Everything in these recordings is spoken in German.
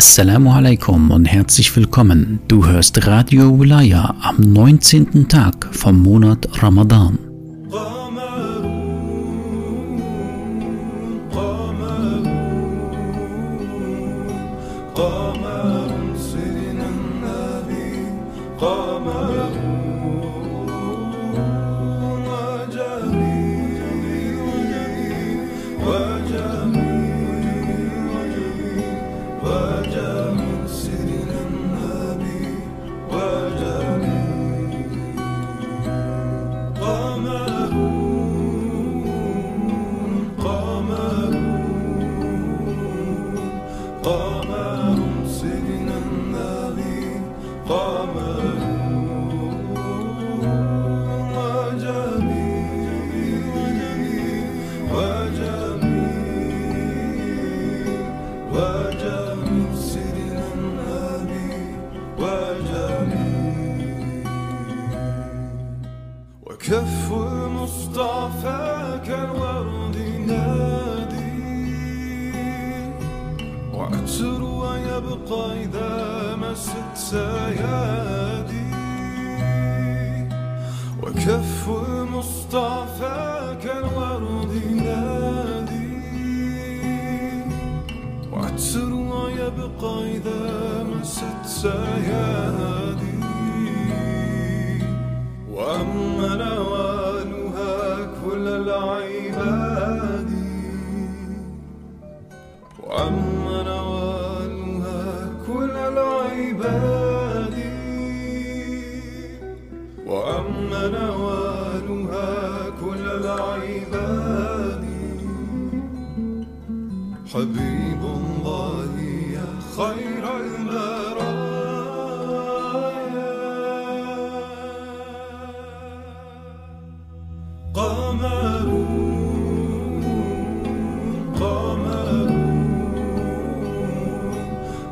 Assalamu alaikum und herzlich willkommen. Du hörst Radio Wilaya am 19. Tag vom Monat Ramadan. Oh.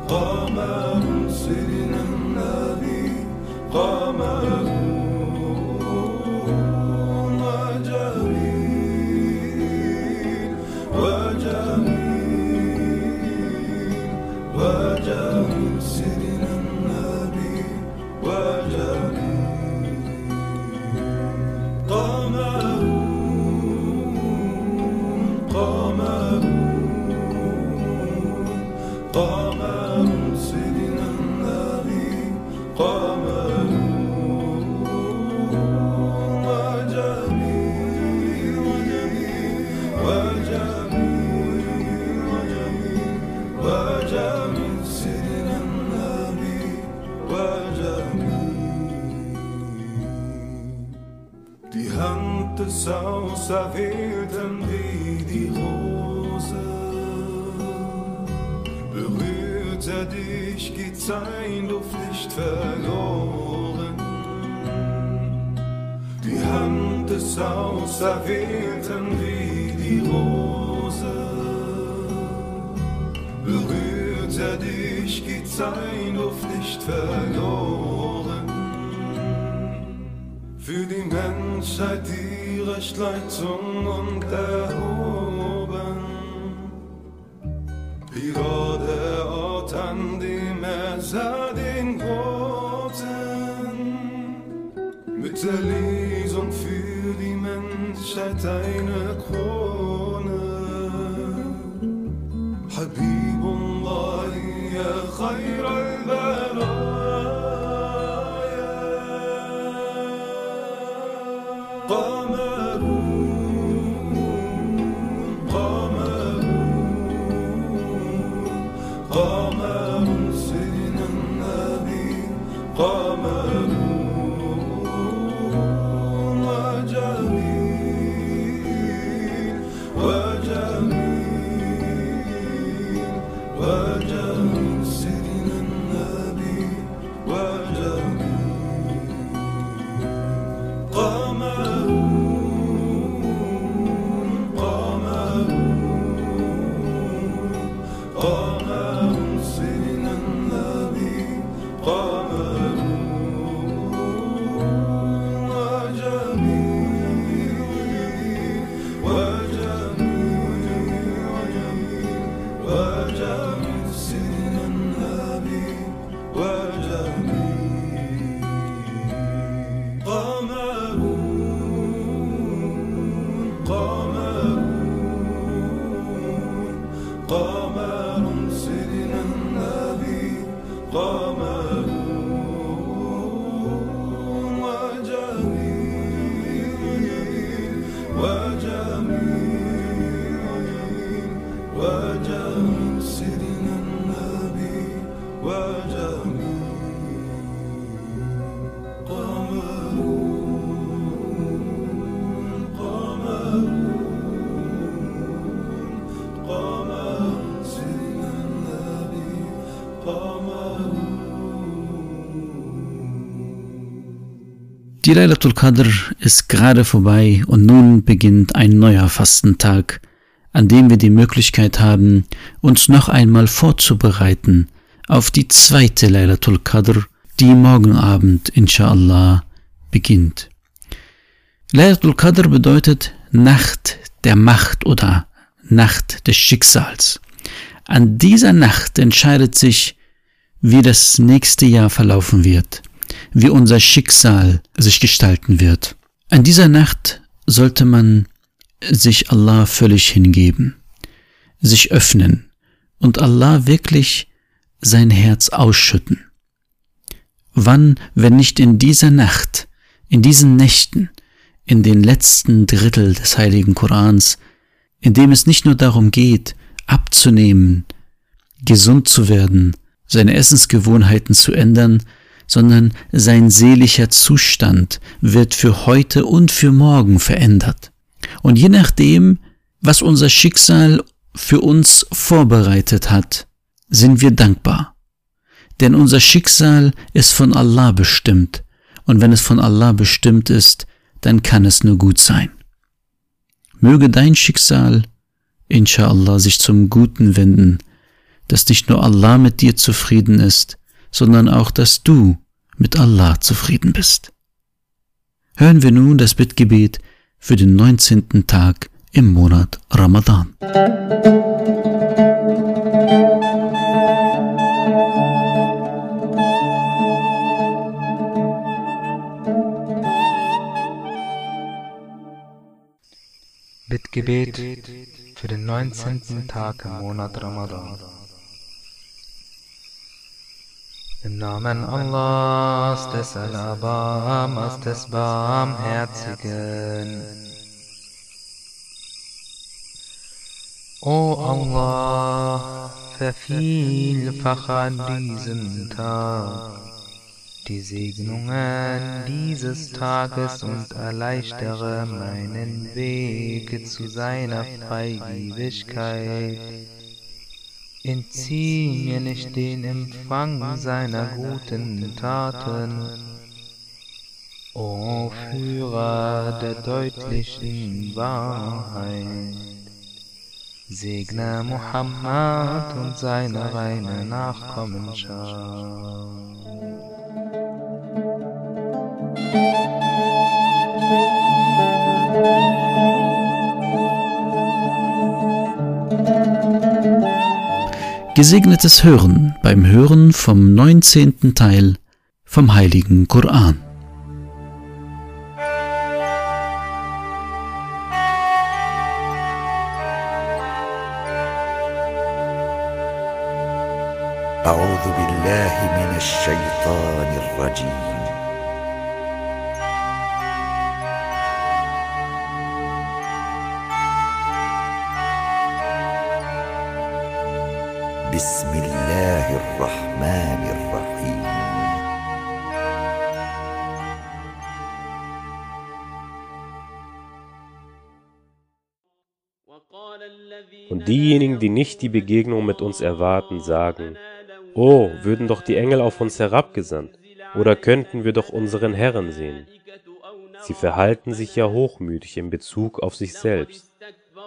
قام سيدنا النبي قام zerwehten wie die Rose. Berührt er dich, geht sein Luft nicht verloren. Für die Menschheit, die Recht, Leitung und Erholung. time. Die Laylatul Qadr ist gerade vorbei und nun beginnt ein neuer Fastentag, an dem wir die Möglichkeit haben, uns noch einmal vorzubereiten auf die zweite Laylatul Qadr, die morgen Abend, inshallah, beginnt. Laylatul Qadr bedeutet Nacht der Macht oder Nacht des Schicksals. An dieser Nacht entscheidet sich, wie das nächste Jahr verlaufen wird wie unser Schicksal sich gestalten wird. An dieser Nacht sollte man sich Allah völlig hingeben, sich öffnen und Allah wirklich sein Herz ausschütten. Wann, wenn nicht in dieser Nacht, in diesen Nächten, in den letzten Drittel des heiligen Korans, in dem es nicht nur darum geht, abzunehmen, gesund zu werden, seine Essensgewohnheiten zu ändern, sondern sein seelischer Zustand wird für heute und für morgen verändert. Und je nachdem, was unser Schicksal für uns vorbereitet hat, sind wir dankbar. Denn unser Schicksal ist von Allah bestimmt, und wenn es von Allah bestimmt ist, dann kann es nur gut sein. Möge dein Schicksal, inshallah, sich zum Guten wenden, dass nicht nur Allah mit dir zufrieden ist, sondern auch, dass du mit Allah zufrieden bist. Hören wir nun das Bittgebet für den 19. Tag im Monat Ramadan. Bittgebet für den 19. Tag im Monat Ramadan. Im Namen Allahs, des Alabamas, des Barmherzigen. O Allah, vervielfache an diesem Tag die Segnungen dieses Tages und erleichtere meinen Weg zu seiner Freigebigkeit. Entzieh mir nicht den Empfang seiner guten Taten, O Führer der deutlichen Wahrheit. Segne Muhammad und seine reine Nachkommenschaft. Gesegnetes Hören beim Hören vom 19. Teil vom Heiligen Koran. أعوذ بالله من الشيطان الرجيم nicht die Begegnung mit uns erwarten, sagen, Oh, würden doch die Engel auf uns herabgesandt, oder könnten wir doch unseren Herrn sehen. Sie verhalten sich ja hochmütig in Bezug auf sich selbst,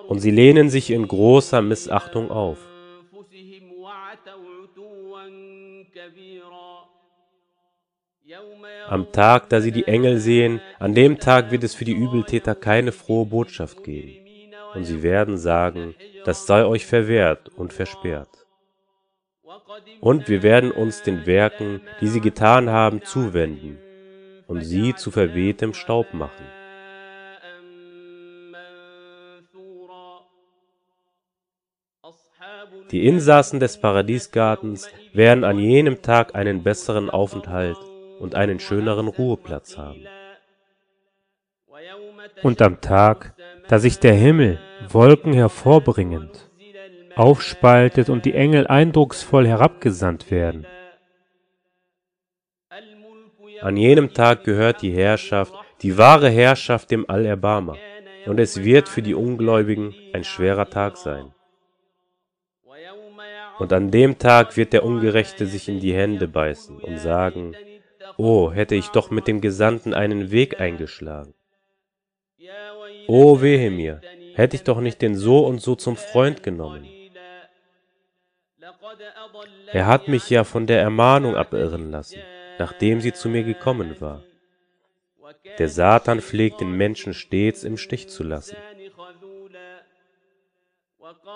und sie lehnen sich in großer Missachtung auf. Am Tag, da sie die Engel sehen, an dem Tag wird es für die Übeltäter keine frohe Botschaft geben. Und sie werden sagen, das sei euch verwehrt und versperrt. Und wir werden uns den Werken, die sie getan haben, zuwenden und sie zu verwehtem Staub machen. Die Insassen des Paradiesgartens werden an jenem Tag einen besseren Aufenthalt und einen schöneren Ruheplatz haben. Und am Tag, da sich der Himmel, Wolken hervorbringend, aufspaltet und die Engel eindrucksvoll herabgesandt werden. An jenem Tag gehört die Herrschaft, die wahre Herrschaft dem Allerbarmer, und es wird für die Ungläubigen ein schwerer Tag sein. Und an dem Tag wird der Ungerechte sich in die Hände beißen und sagen, Oh, hätte ich doch mit dem Gesandten einen Weg eingeschlagen. Oh, wehe mir, hätte ich doch nicht den so und so zum Freund genommen. Er hat mich ja von der Ermahnung abirren lassen, nachdem sie zu mir gekommen war. Der Satan pflegt den Menschen stets im Stich zu lassen.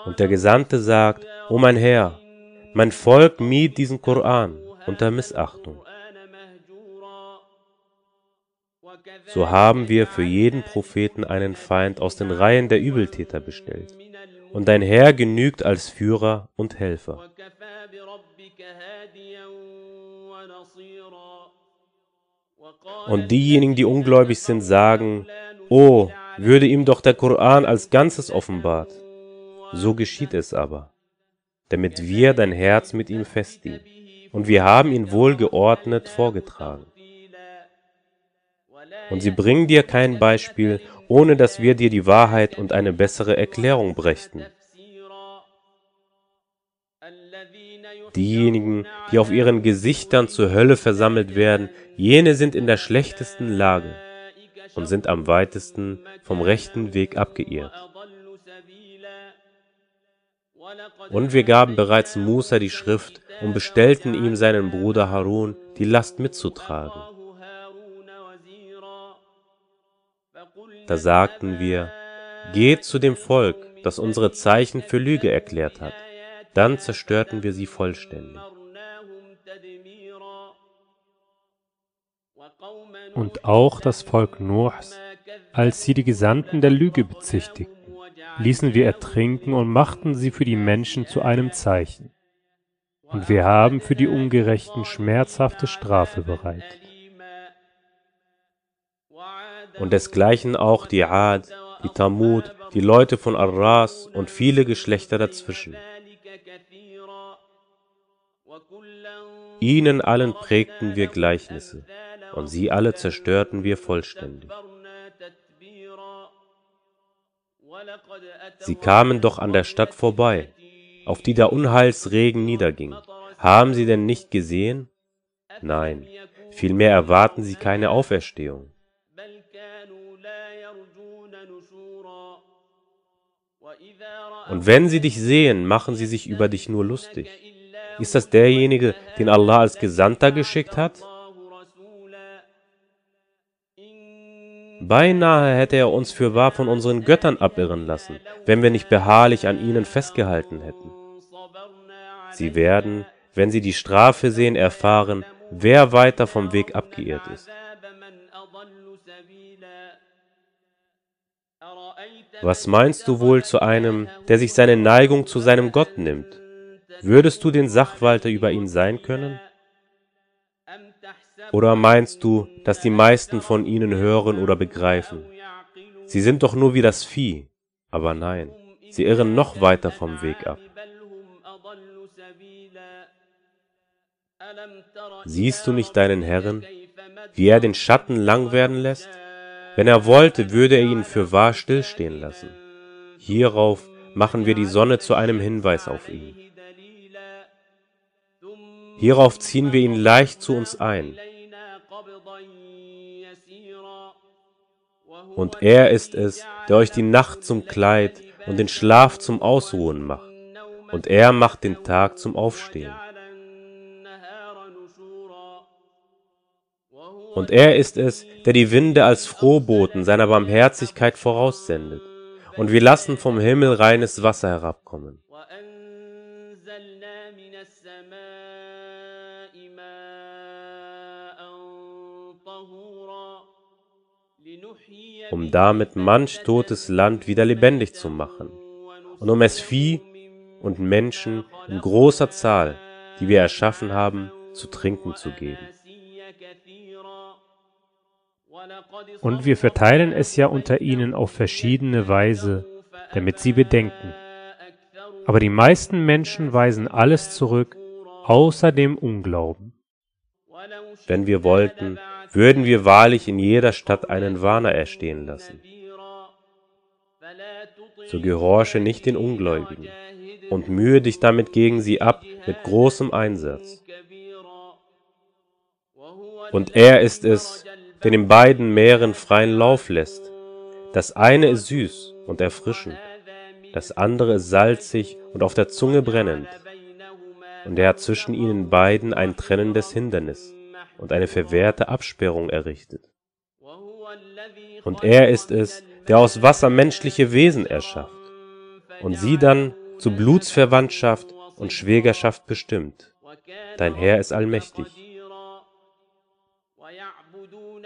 Und der Gesandte sagt, O mein Herr, mein Volk mied diesen Koran unter Missachtung. So haben wir für jeden Propheten einen Feind aus den Reihen der Übeltäter bestellt. Und dein Herr genügt als Führer und Helfer. Und diejenigen, die ungläubig sind, sagen, Oh, würde ihm doch der Koran als Ganzes offenbart. So geschieht es aber, damit wir dein Herz mit ihm festigen. Und wir haben ihn wohlgeordnet vorgetragen. Und sie bringen dir kein Beispiel, ohne dass wir dir die Wahrheit und eine bessere Erklärung brächten. Diejenigen, die auf ihren Gesichtern zur Hölle versammelt werden, jene sind in der schlechtesten Lage und sind am weitesten vom rechten Weg abgeirrt. Und wir gaben bereits Musa die Schrift und bestellten ihm seinen Bruder Harun, die Last mitzutragen. Da sagten wir, geht zu dem Volk, das unsere Zeichen für Lüge erklärt hat. Dann zerstörten wir sie vollständig. Und auch das Volk Noachs, als sie die Gesandten der Lüge bezichtigten, ließen wir ertrinken und machten sie für die Menschen zu einem Zeichen. Und wir haben für die Ungerechten schmerzhafte Strafe bereitet. Und desgleichen auch die Ad, die Tamud, die Leute von Arras und viele Geschlechter dazwischen. Ihnen allen prägten wir Gleichnisse, und sie alle zerstörten wir vollständig. Sie kamen doch an der Stadt vorbei, auf die der Unheilsregen niederging. Haben sie denn nicht gesehen? Nein, vielmehr erwarten sie keine Auferstehung. Und wenn sie dich sehen, machen sie sich über dich nur lustig. Ist das derjenige, den Allah als Gesandter geschickt hat? Beinahe hätte er uns für wahr von unseren Göttern abirren lassen, wenn wir nicht beharrlich an ihnen festgehalten hätten. Sie werden, wenn sie die Strafe sehen, erfahren, wer weiter vom Weg abgeirrt ist. Was meinst du wohl zu einem, der sich seine Neigung zu seinem Gott nimmt? Würdest du den Sachwalter über ihn sein können? Oder meinst du, dass die meisten von ihnen hören oder begreifen? Sie sind doch nur wie das Vieh. Aber nein, sie irren noch weiter vom Weg ab. Siehst du nicht deinen Herrn, wie er den Schatten lang werden lässt? Wenn er wollte, würde er ihn für wahr stillstehen lassen. Hierauf machen wir die Sonne zu einem Hinweis auf ihn. Hierauf ziehen wir ihn leicht zu uns ein. Und er ist es, der euch die Nacht zum Kleid und den Schlaf zum Ausruhen macht. Und er macht den Tag zum Aufstehen. Und er ist es, der die Winde als Frohboten seiner Barmherzigkeit voraussendet. Und wir lassen vom Himmel reines Wasser herabkommen. um damit manch totes Land wieder lebendig zu machen und um es Vieh und Menschen in großer Zahl, die wir erschaffen haben, zu trinken zu geben. Und wir verteilen es ja unter ihnen auf verschiedene Weise, damit sie bedenken. Aber die meisten Menschen weisen alles zurück, außer dem Unglauben. Wenn wir wollten, würden wir wahrlich in jeder Stadt einen Warner erstehen lassen. So gehorche nicht den Ungläubigen, und mühe dich damit gegen sie ab mit großem Einsatz. Und er ist es, der den beiden Meeren freien Lauf lässt. Das eine ist süß und erfrischend, das andere ist salzig und auf der Zunge brennend. Und er hat zwischen ihnen beiden ein trennendes Hindernis und eine verwehrte Absperrung errichtet. Und er ist es, der aus Wasser menschliche Wesen erschafft und sie dann zu Blutsverwandtschaft und Schwägerschaft bestimmt. Dein Herr ist allmächtig.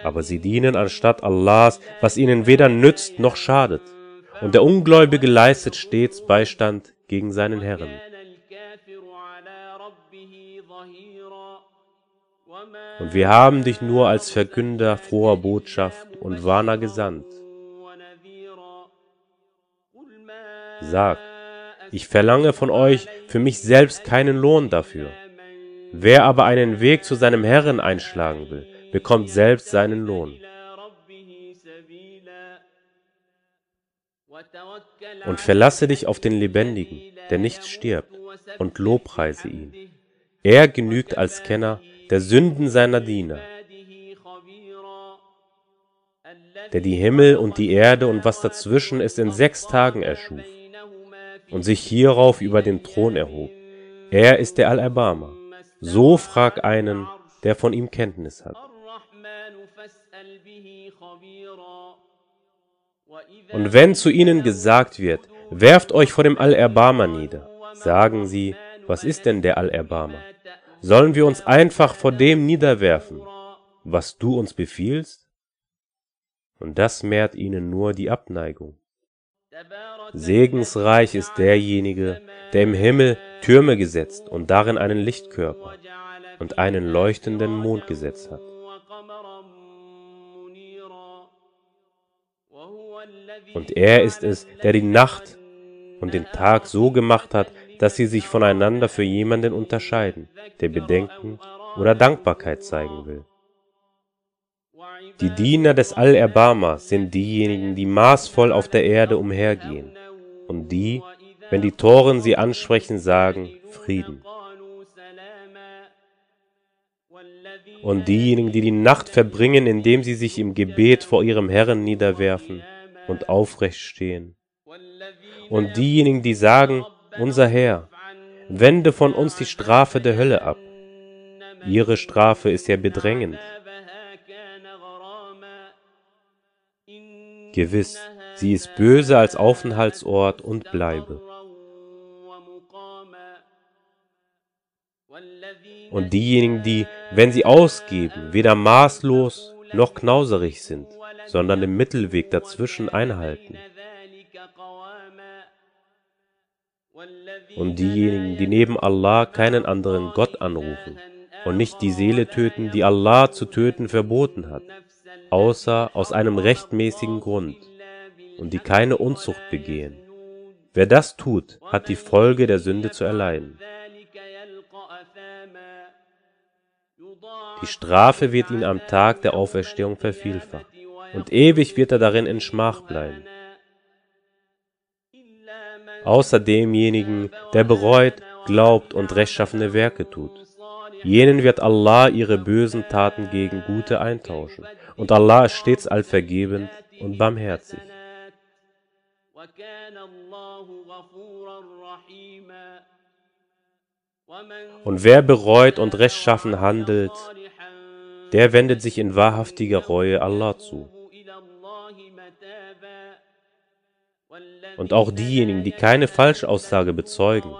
Aber sie dienen anstatt Allahs, was ihnen weder nützt noch schadet. Und der Ungläubige leistet stets Beistand gegen seinen Herrn. Und wir haben dich nur als Verkünder froher Botschaft und Warner gesandt. Sag, ich verlange von euch für mich selbst keinen Lohn dafür. Wer aber einen Weg zu seinem Herrn einschlagen will, bekommt selbst seinen Lohn. Und verlasse dich auf den Lebendigen, der nicht stirbt, und lobpreise ihn. Er genügt als Kenner der Sünden seiner Diener, der die Himmel und die Erde und was dazwischen ist in sechs Tagen erschuf und sich hierauf über den Thron erhob. Er ist der Allerbarmer. So frag einen, der von ihm Kenntnis hat. Und wenn zu ihnen gesagt wird, werft euch vor dem Allerbarmer nieder, sagen sie, was ist denn der Allerbarmer? Sollen wir uns einfach vor dem niederwerfen, was du uns befiehlst? Und das mehrt ihnen nur die Abneigung. Segensreich ist derjenige, der im Himmel Türme gesetzt und darin einen Lichtkörper und einen leuchtenden Mond gesetzt hat. Und er ist es, der die Nacht und den Tag so gemacht hat, dass sie sich voneinander für jemanden unterscheiden, der Bedenken oder Dankbarkeit zeigen will. Die Diener des Allerbarmers sind diejenigen, die maßvoll auf der Erde umhergehen, und die, wenn die Toren sie ansprechen, sagen Frieden. Und diejenigen, die die Nacht verbringen, indem sie sich im Gebet vor ihrem Herrn niederwerfen und aufrecht stehen. Und diejenigen, die sagen, unser Herr, wende von uns die Strafe der Hölle ab. Ihre Strafe ist ja bedrängend. Gewiss, sie ist böse als Aufenthaltsort und Bleibe. Und diejenigen, die, wenn sie ausgeben, weder maßlos noch knauserig sind, sondern den Mittelweg dazwischen einhalten. und diejenigen, die neben Allah keinen anderen Gott anrufen und nicht die Seele töten, die Allah zu töten verboten hat, außer aus einem rechtmäßigen Grund, und die keine Unzucht begehen. Wer das tut, hat die Folge der Sünde zu erleiden. Die Strafe wird ihn am Tag der Auferstehung vervielfacht, und ewig wird er darin in Schmach bleiben außer demjenigen, der bereut, glaubt und rechtschaffene Werke tut. Jenen wird Allah ihre bösen Taten gegen gute eintauschen, und Allah ist stets allvergebend und barmherzig. Und wer bereut und rechtschaffen handelt, der wendet sich in wahrhaftiger Reue Allah zu. und auch diejenigen, die keine Falschaussage bezeugen,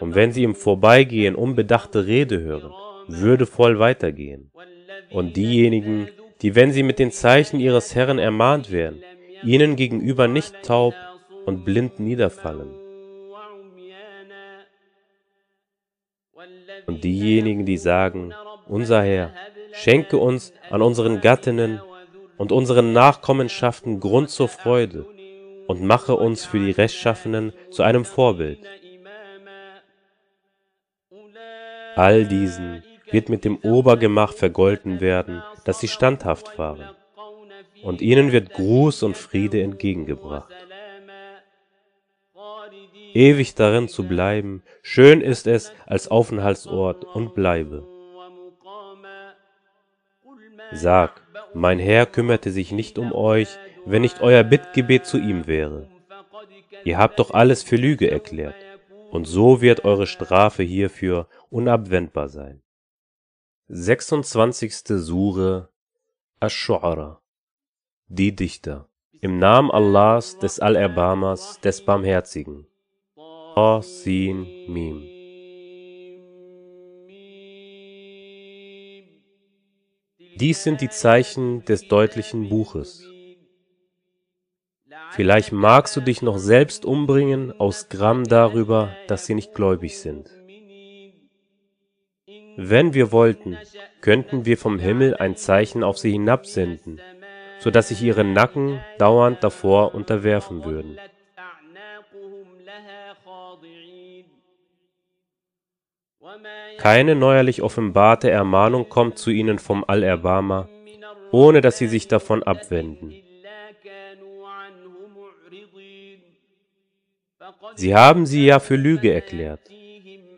und wenn sie im Vorbeigehen unbedachte Rede hören, würdevoll weitergehen. Und diejenigen, die, wenn sie mit den Zeichen ihres Herrn ermahnt werden, ihnen gegenüber nicht taub und blind niederfallen. Und diejenigen, die sagen, unser Herr, schenke uns an unseren Gattinnen und unseren Nachkommenschaften Grund zur Freude und mache uns für die Rechtschaffenen zu einem Vorbild. All diesen wird mit dem Obergemach vergolten werden, dass sie standhaft waren, und ihnen wird Gruß und Friede entgegengebracht. ewig darin zu bleiben, schön ist es als Aufenthaltsort und bleibe. Sag, mein Herr kümmerte sich nicht um euch, wenn nicht euer Bittgebet zu ihm wäre. Ihr habt doch alles für Lüge erklärt, und so wird eure Strafe hierfür unabwendbar sein. 26. Sure Ash-Shu'ara Die Dichter Im Namen Allahs, des Allerbarmers, des Barmherzigen. Sin, Mim. Dies sind die Zeichen des deutlichen Buches. Vielleicht magst du dich noch selbst umbringen aus Gramm darüber, dass sie nicht gläubig sind. Wenn wir wollten, könnten wir vom Himmel ein Zeichen auf sie hinabsenden, so dass sich ihre Nacken dauernd davor unterwerfen würden. Keine neuerlich offenbarte Ermahnung kommt zu ihnen vom Allerbarmer, ohne dass sie sich davon abwenden. Sie haben sie ja für Lüge erklärt.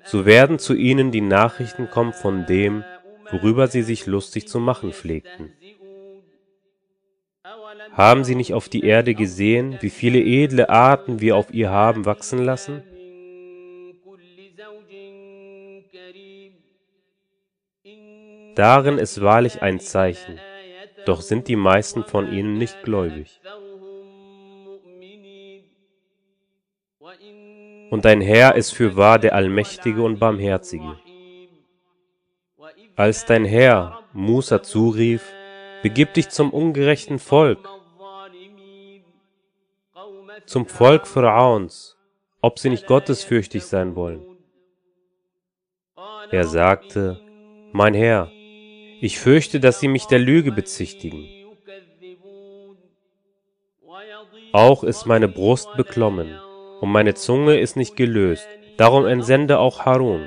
So werden zu ihnen die Nachrichten kommen von dem, worüber sie sich lustig zu machen pflegten. Haben sie nicht auf die Erde gesehen, wie viele edle Arten wir auf ihr haben wachsen lassen? Darin ist wahrlich ein Zeichen, doch sind die meisten von ihnen nicht gläubig. Und dein Herr ist fürwahr der Allmächtige und Barmherzige. Als dein Herr Musa zurief, begib dich zum ungerechten Volk, zum Volk Pharaons, ob sie nicht gottesfürchtig sein wollen. Er sagte, mein Herr, ich fürchte, dass sie mich der Lüge bezichtigen. Auch ist meine Brust beklommen und meine Zunge ist nicht gelöst. Darum entsende auch Harun.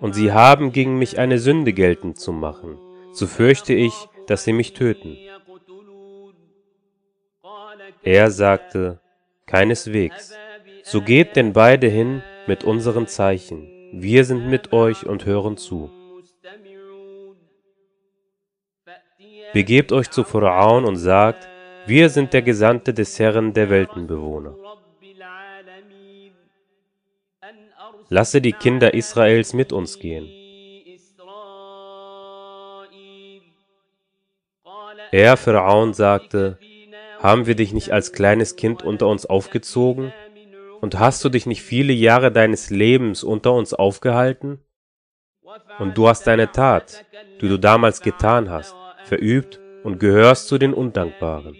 Und sie haben gegen mich eine Sünde geltend zu machen. So fürchte ich, dass sie mich töten. Er sagte, keineswegs. So geht denn beide hin mit unseren Zeichen wir sind mit euch und hören zu. Begebt euch zu Pharaon und sagt, wir sind der Gesandte des Herrn der Weltenbewohner. Lasse die Kinder Israels mit uns gehen. Er, Pharaon, sagte, haben wir dich nicht als kleines Kind unter uns aufgezogen und hast du dich nicht viele Jahre deines Lebens unter uns aufgehalten? Und du hast deine Tat, die du damals getan hast, verübt und gehörst zu den Undankbaren.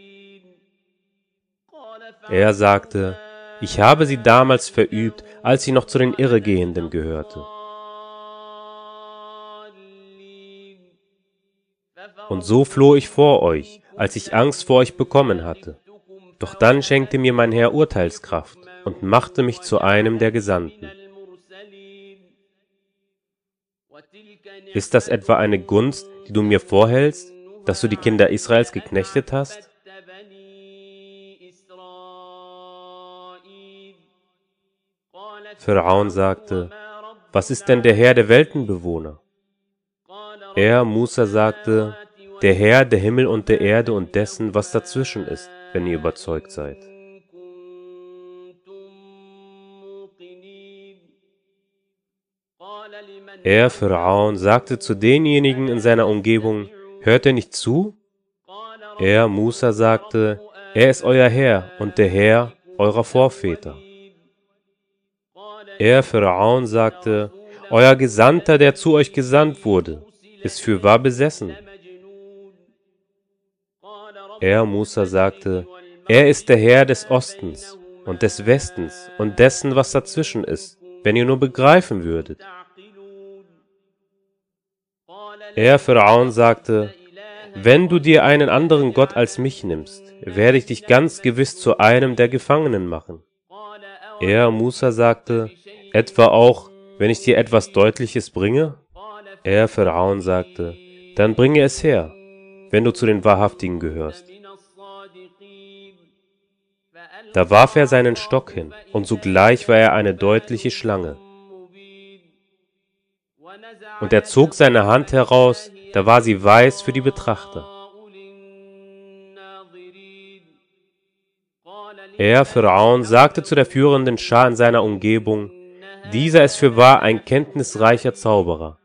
Er sagte, ich habe sie damals verübt, als sie noch zu den Irregehenden gehörte. Und so floh ich vor euch, als ich Angst vor euch bekommen hatte. Doch dann schenkte mir mein Herr Urteilskraft und machte mich zu einem der Gesandten. Ist das etwa eine Gunst, die du mir vorhältst, dass du die Kinder Israels geknechtet hast? Pharaon sagte, was ist denn der Herr der Weltenbewohner? Er, Musa, sagte, der Herr der Himmel und der Erde und dessen, was dazwischen ist, wenn ihr überzeugt seid. Er, Pharaon, sagte zu denjenigen in seiner Umgebung, hört er nicht zu? Er, Musa, sagte, er ist euer Herr und der Herr eurer Vorväter. Er, Pharaon, sagte, euer Gesandter, der zu euch gesandt wurde, ist fürwahr besessen. Er, Musa, sagte, er ist der Herr des Ostens und des Westens und dessen, was dazwischen ist, wenn ihr nur begreifen würdet. Er, Pharaon, sagte, wenn du dir einen anderen Gott als mich nimmst, werde ich dich ganz gewiss zu einem der Gefangenen machen. Er, Musa, sagte, etwa auch, wenn ich dir etwas Deutliches bringe? Er, Pharaon, sagte, dann bringe es her, wenn du zu den Wahrhaftigen gehörst. Da warf er seinen Stock hin, und sogleich war er eine deutliche Schlange. Und er zog seine Hand heraus, da war sie weiß für die Betrachter. Er, Pharaon, sagte zu der führenden Schar in seiner Umgebung, dieser ist für wahr ein kenntnisreicher Zauberer,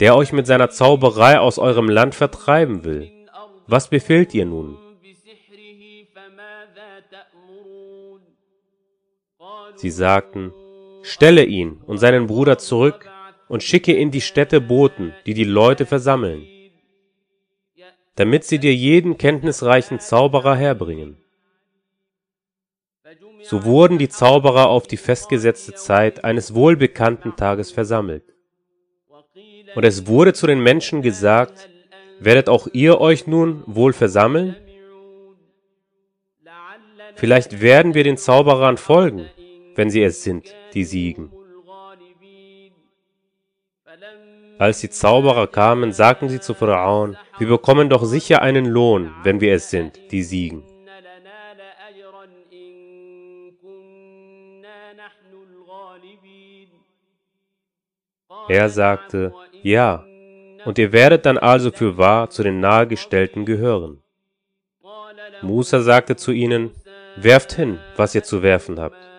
der euch mit seiner Zauberei aus eurem Land vertreiben will. Was befehlt ihr nun? Sie sagten, stelle ihn und seinen Bruder zurück und schicke in die Städte Boten, die die Leute versammeln, damit sie dir jeden kenntnisreichen Zauberer herbringen. So wurden die Zauberer auf die festgesetzte Zeit eines wohlbekannten Tages versammelt. Und es wurde zu den Menschen gesagt, werdet auch ihr euch nun wohl versammeln? Vielleicht werden wir den Zauberern folgen, wenn sie es sind, die siegen. Als die Zauberer kamen, sagten sie zu Pharaon, wir bekommen doch sicher einen Lohn, wenn wir es sind, die siegen. Er sagte, ja, und ihr werdet dann also für wahr zu den Nahegestellten gehören. Musa sagte zu ihnen, werft hin, was ihr zu werfen habt.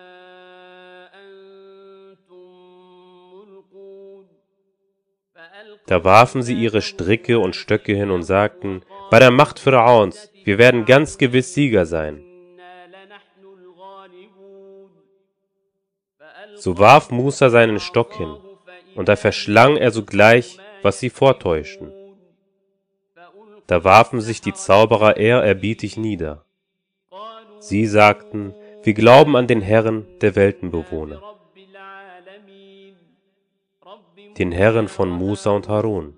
Da warfen sie ihre Stricke und Stöcke hin und sagten, bei der Macht Pharaons, wir werden ganz gewiss Sieger sein. So warf Musa seinen Stock hin, und da verschlang er sogleich, was sie vortäuschten. Da warfen sich die Zauberer ehrerbietig nieder. Sie sagten, wir glauben an den Herrn der Weltenbewohner den Herren von Musa und Harun.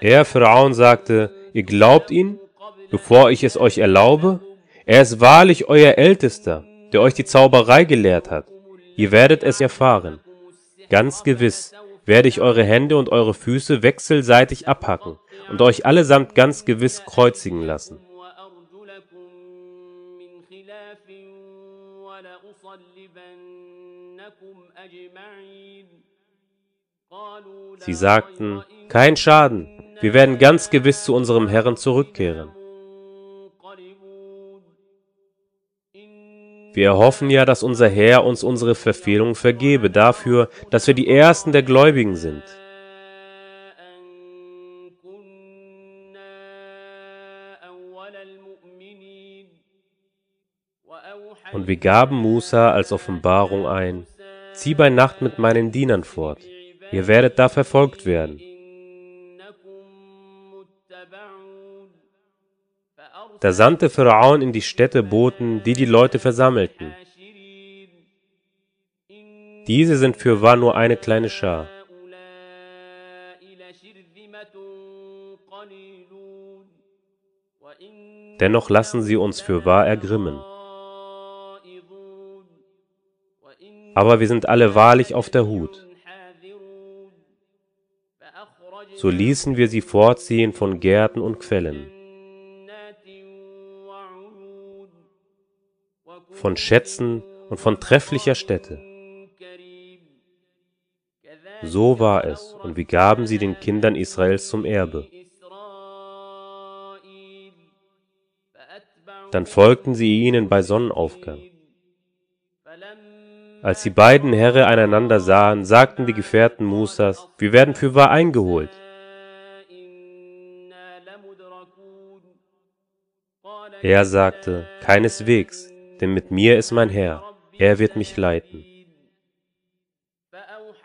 Er, Pharaon, sagte, ihr glaubt ihn, bevor ich es euch erlaube? Er ist wahrlich euer Ältester, der euch die Zauberei gelehrt hat. Ihr werdet es erfahren. Ganz gewiss werde ich eure Hände und eure Füße wechselseitig abhacken und euch allesamt ganz gewiss kreuzigen lassen. Sie sagten, kein Schaden, wir werden ganz gewiss zu unserem Herrn zurückkehren. Wir erhoffen ja, dass unser Herr uns unsere Verfehlung vergebe dafür, dass wir die Ersten der Gläubigen sind. Und wir gaben Musa als Offenbarung ein, zieh bei Nacht mit meinen Dienern fort. Ihr werdet da verfolgt werden. Da sandte Pharaon in die Städte Boten, die die Leute versammelten. Diese sind für wahr nur eine kleine Schar. Dennoch lassen sie uns für wahr ergrimmen. Aber wir sind alle wahrlich auf der Hut. So ließen wir sie fortziehen von Gärten und Quellen, von Schätzen und von trefflicher Stätte. So war es, und wir gaben sie den Kindern Israels zum Erbe. Dann folgten sie ihnen bei Sonnenaufgang. Als die beiden Herren einander sahen, sagten die Gefährten Musas, wir werden für wahr eingeholt. Er sagte, keineswegs, denn mit mir ist mein Herr, er wird mich leiten.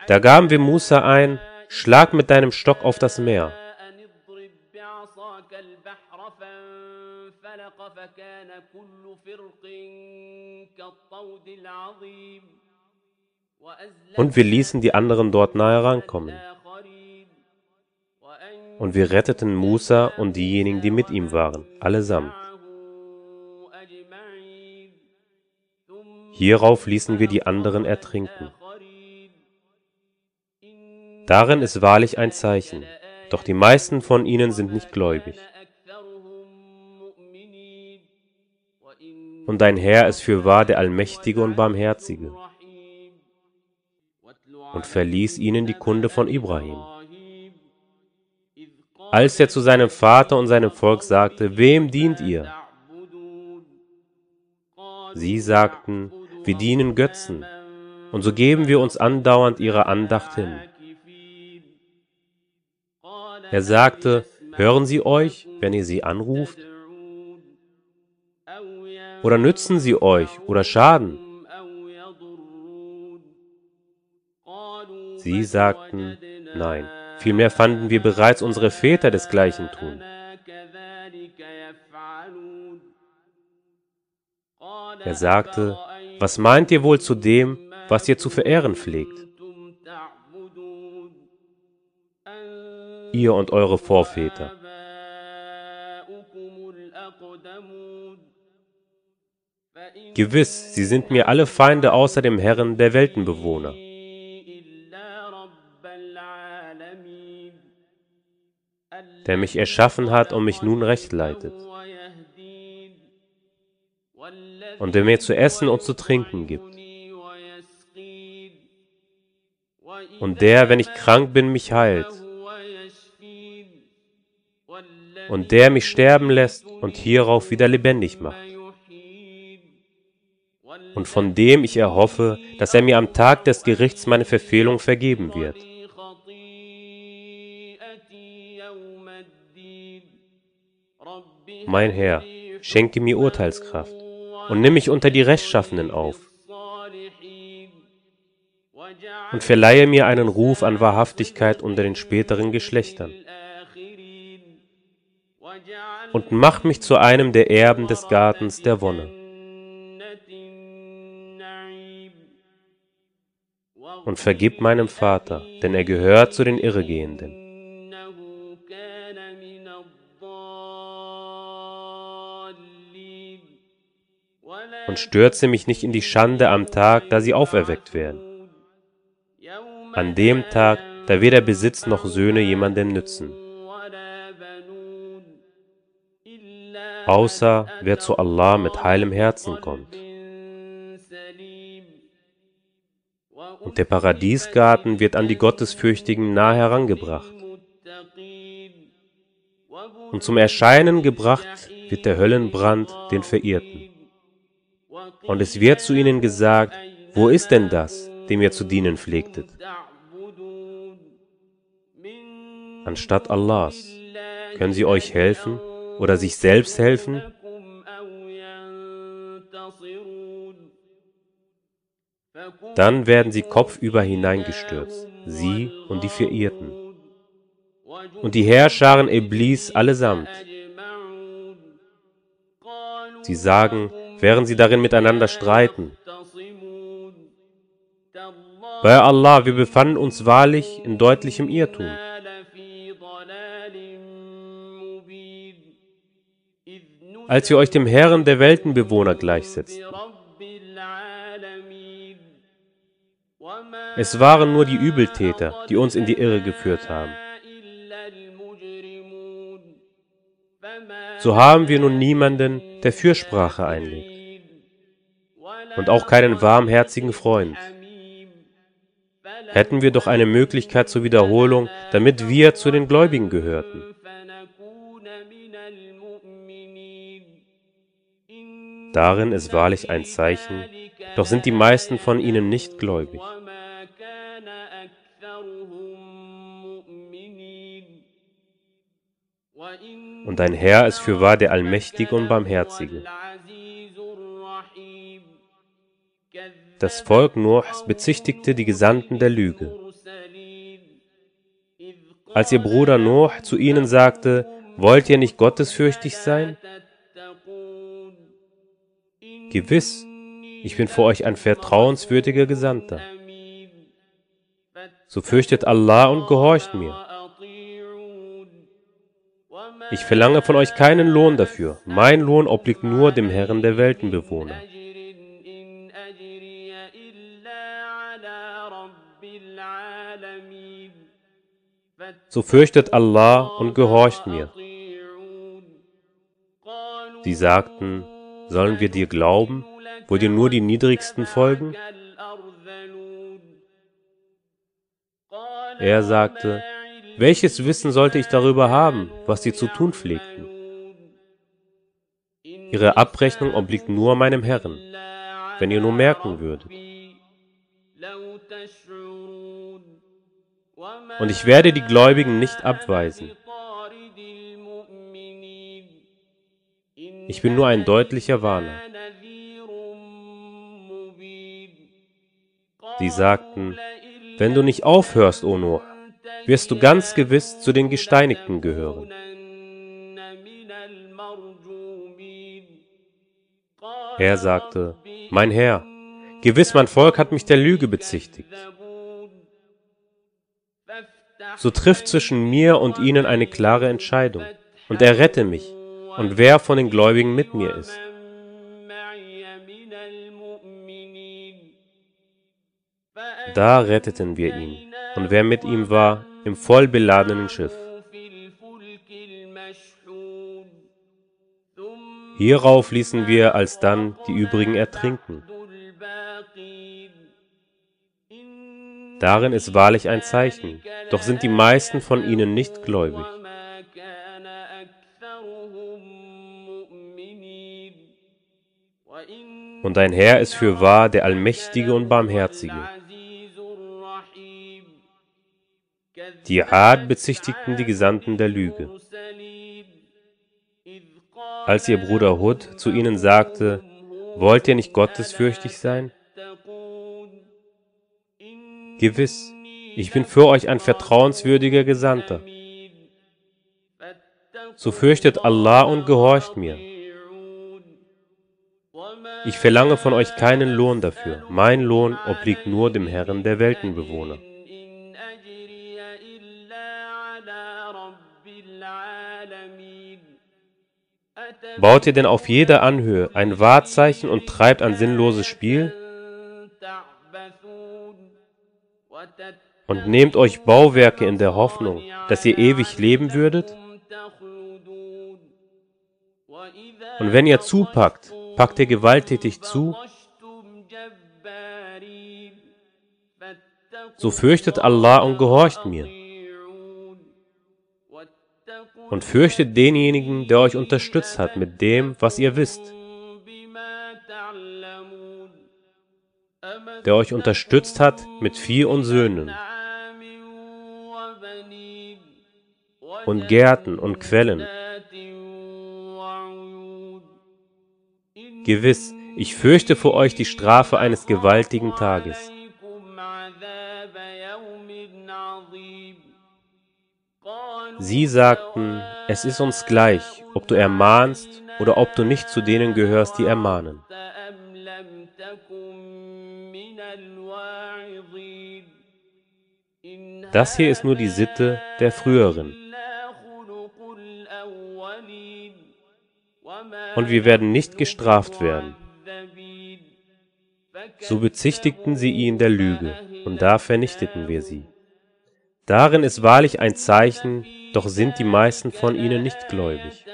Da gaben wir Musa ein, schlag mit deinem Stock auf das Meer. Und wir ließen die anderen dort nahe rankommen. Und wir retteten Musa und diejenigen, die mit ihm waren, allesamt. Hierauf ließen wir die anderen ertrinken. Darin ist wahrlich ein Zeichen, doch die meisten von ihnen sind nicht gläubig. Und dein Herr ist fürwahr der Allmächtige und Barmherzige. Und verließ ihnen die Kunde von Ibrahim. Als er zu seinem Vater und seinem Volk sagte, wem dient ihr? Sie sagten, wir dienen Götzen, und so geben wir uns andauernd ihrer Andacht hin. Er sagte, hören sie euch, wenn ihr sie anruft? Oder nützen sie euch oder schaden? Sie sagten, nein. Vielmehr fanden wir bereits unsere Väter desgleichen tun. Er sagte, was meint ihr wohl zu dem, was ihr zu verehren pflegt? Ihr und eure Vorväter. Gewiss, sie sind mir alle Feinde außer dem Herrn der Weltenbewohner. der mich erschaffen hat und mich nun recht leitet. Und der mir zu essen und zu trinken gibt. Und der, wenn ich krank bin, mich heilt. Und der mich sterben lässt und hierauf wieder lebendig macht. Und von dem ich erhoffe, dass er mir am Tag des Gerichts meine Verfehlung vergeben wird. Mein Herr, schenke mir Urteilskraft und nimm mich unter die Rechtschaffenen auf und verleihe mir einen Ruf an Wahrhaftigkeit unter den späteren Geschlechtern und mach mich zu einem der Erben des Gartens der Wonne. Und vergib meinem Vater, denn er gehört zu den Irregehenden. Und stürze mich nicht in die Schande am Tag, da sie auferweckt werden. An dem Tag, da weder Besitz noch Söhne jemandem nützen. Außer wer zu Allah mit heilem Herzen kommt. Und der Paradiesgarten wird an die Gottesfürchtigen nah herangebracht. Und zum Erscheinen gebracht wird der Höllenbrand den Verirrten. Und es wird zu ihnen gesagt, wo ist denn das, dem ihr zu dienen pflegtet? Anstatt Allahs. Können sie euch helfen oder sich selbst helfen? Dann werden sie kopfüber hineingestürzt, sie und die Verirrten. Und die Herrscharen Iblis allesamt. Sie sagen, während sie darin miteinander streiten. Bei Allah, wir befanden uns wahrlich in deutlichem Irrtum. Als wir euch dem Herrn der Weltenbewohner gleichsetzten. Es waren nur die Übeltäter, die uns in die Irre geführt haben. So haben wir nun niemanden, der Fürsprache einlegt und auch keinen warmherzigen Freund. Hätten wir doch eine Möglichkeit zur Wiederholung, damit wir zu den Gläubigen gehörten. Darin ist wahrlich ein Zeichen, doch sind die meisten von ihnen nicht gläubig. Und dein Herr ist fürwahr der Allmächtige und Barmherzige. Das Volk Nuhs bezichtigte die Gesandten der Lüge. Als ihr Bruder Nuh zu ihnen sagte, wollt ihr nicht gottesfürchtig sein? Gewiss, ich bin vor euch ein vertrauenswürdiger Gesandter. So fürchtet Allah und gehorcht mir. Ich verlange von euch keinen Lohn dafür. Mein Lohn obliegt nur dem Herrn der Weltenbewohner. So fürchtet Allah und gehorcht mir. Sie sagten, Sollen wir dir glauben, wo dir nur die Niedrigsten folgen? Er sagte, welches Wissen sollte ich darüber haben, was sie zu tun pflegten? Ihre Abrechnung obliegt nur meinem Herrn, wenn ihr nur merken würdet. Und ich werde die Gläubigen nicht abweisen. Ich bin nur ein deutlicher Warner. Sie sagten, wenn du nicht aufhörst, O Noah, wirst du ganz gewiss zu den Gesteinigten gehören. Er sagte, mein Herr, gewiss mein Volk hat mich der Lüge bezichtigt. So trifft zwischen mir und ihnen eine klare Entscheidung und errette mich und wer von den Gläubigen mit mir ist. Da retteten wir ihn und wer mit ihm war, im vollbeladenen Schiff. Hierauf ließen wir alsdann die übrigen ertrinken. Darin ist wahrlich ein Zeichen, doch sind die meisten von ihnen nicht gläubig. Und dein Herr ist für wahr der Allmächtige und Barmherzige. Die Ad bezichtigten die Gesandten der Lüge. Als ihr Bruder Hud zu ihnen sagte, wollt ihr nicht gottesfürchtig sein? Gewiss, ich bin für euch ein vertrauenswürdiger Gesandter. So fürchtet Allah und gehorcht mir. Ich verlange von euch keinen Lohn dafür. Mein Lohn obliegt nur dem Herrn der Weltenbewohner. Baut ihr denn auf jeder Anhöhe ein Wahrzeichen und treibt ein sinnloses Spiel? Und nehmt euch Bauwerke in der Hoffnung, dass ihr ewig leben würdet? Und wenn ihr zupackt, packt ihr gewalttätig zu? So fürchtet Allah und gehorcht mir. Und fürchtet denjenigen, der euch unterstützt hat mit dem, was ihr wisst. Der euch unterstützt hat mit Vieh und Söhnen. Und Gärten und Quellen. Gewiss, ich fürchte vor euch die Strafe eines gewaltigen Tages. Sie sagten, es ist uns gleich, ob du ermahnst oder ob du nicht zu denen gehörst, die ermahnen. Das hier ist nur die Sitte der früheren. Und wir werden nicht gestraft werden. So bezichtigten sie ihn der Lüge, und da vernichteten wir sie. Darin ist wahrlich ein Zeichen, doch sind die meisten von ihnen nicht gläubig.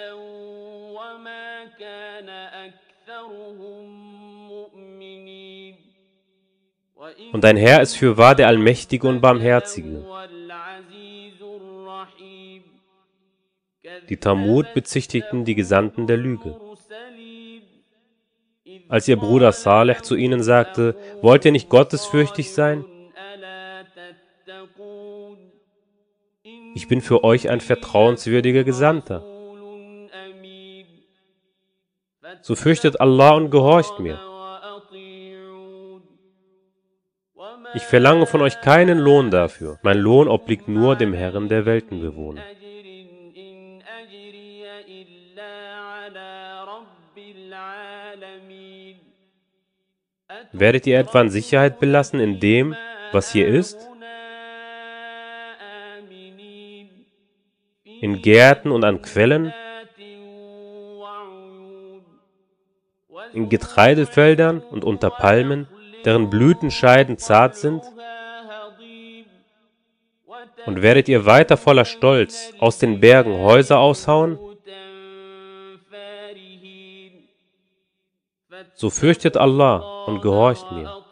Und dein Herr ist für wahr der Allmächtige und Barmherzige. Die Talmud bezichtigten die Gesandten der Lüge. Als ihr Bruder Saleh zu ihnen sagte, wollt ihr nicht gottesfürchtig sein? Ich bin für euch ein vertrauenswürdiger Gesandter. So fürchtet Allah und gehorcht mir. Ich verlange von euch keinen Lohn dafür. Mein Lohn obliegt nur dem Herrn der Weltenbewohner. Werdet ihr etwa in Sicherheit belassen in dem, was hier ist? In Gärten und an Quellen? In Getreidefeldern und unter Palmen, deren Blütenscheiden zart sind? Und werdet ihr weiter voller Stolz aus den Bergen Häuser aushauen? So fürchtet Allah und gehorcht mir.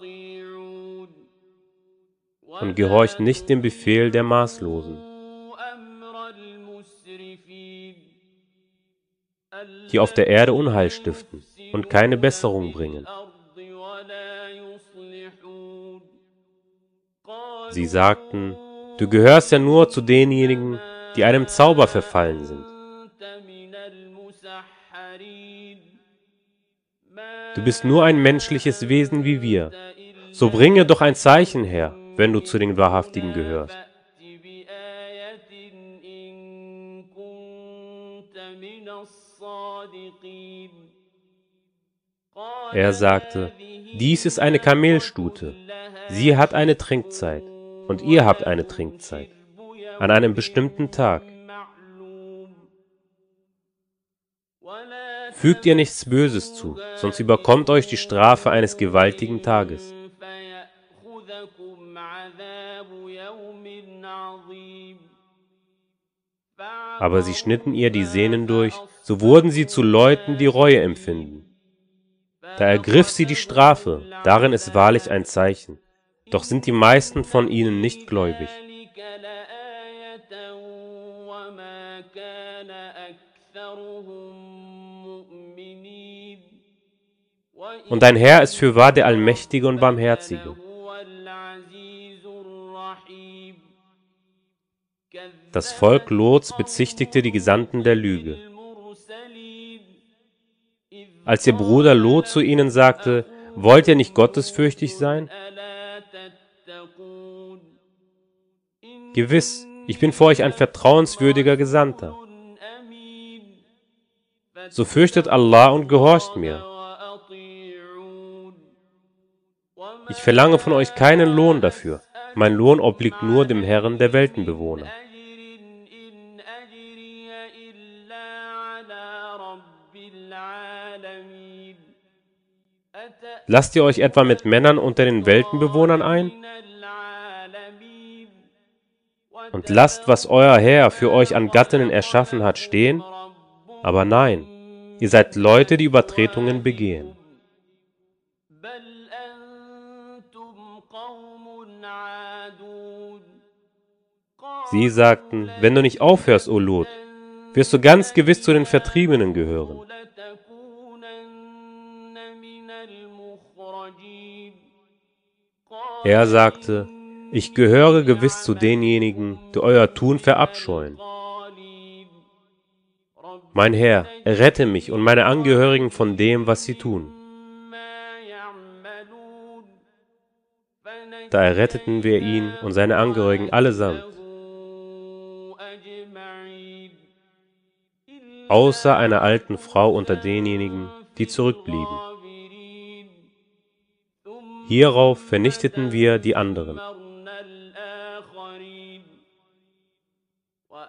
Und gehorcht nicht dem Befehl der Maßlosen, die auf der Erde Unheil stiften und keine Besserung bringen. Sie sagten, du gehörst ja nur zu denjenigen, die einem Zauber verfallen sind. Du bist nur ein menschliches Wesen wie wir. So bringe doch ein Zeichen her, wenn du zu den Wahrhaftigen gehörst. Er sagte, dies ist eine Kamelstute. Sie hat eine Trinkzeit und ihr habt eine Trinkzeit an einem bestimmten Tag. Fügt ihr nichts Böses zu, sonst überkommt euch die Strafe eines gewaltigen Tages. Aber sie schnitten ihr die Sehnen durch, so wurden sie zu Leuten, die Reue empfinden. Da ergriff sie die Strafe, darin ist wahrlich ein Zeichen. Doch sind die meisten von ihnen nicht gläubig. Und dein Herr ist fürwahr der Allmächtige und Barmherzige. Das Volk Lots bezichtigte die Gesandten der Lüge. Als ihr Bruder Lot zu ihnen sagte, wollt ihr nicht gottesfürchtig sein? Gewiss, ich bin vor euch ein vertrauenswürdiger Gesandter. So fürchtet Allah und gehorcht mir. Ich verlange von euch keinen Lohn dafür. Mein Lohn obliegt nur dem Herrn der Weltenbewohner. Lasst ihr euch etwa mit Männern unter den Weltenbewohnern ein? Und lasst, was euer Herr für euch an Gattinnen erschaffen hat, stehen? Aber nein, ihr seid Leute, die Übertretungen begehen. Sie sagten, wenn du nicht aufhörst, O Lot, wirst du ganz gewiss zu den Vertriebenen gehören. Er sagte, ich gehöre gewiss zu denjenigen, die euer Tun verabscheuen. Mein Herr, errette mich und meine Angehörigen von dem, was sie tun. Da erretteten wir ihn und seine Angehörigen allesamt. Außer einer alten Frau unter denjenigen, die zurückblieben. Hierauf vernichteten wir die anderen.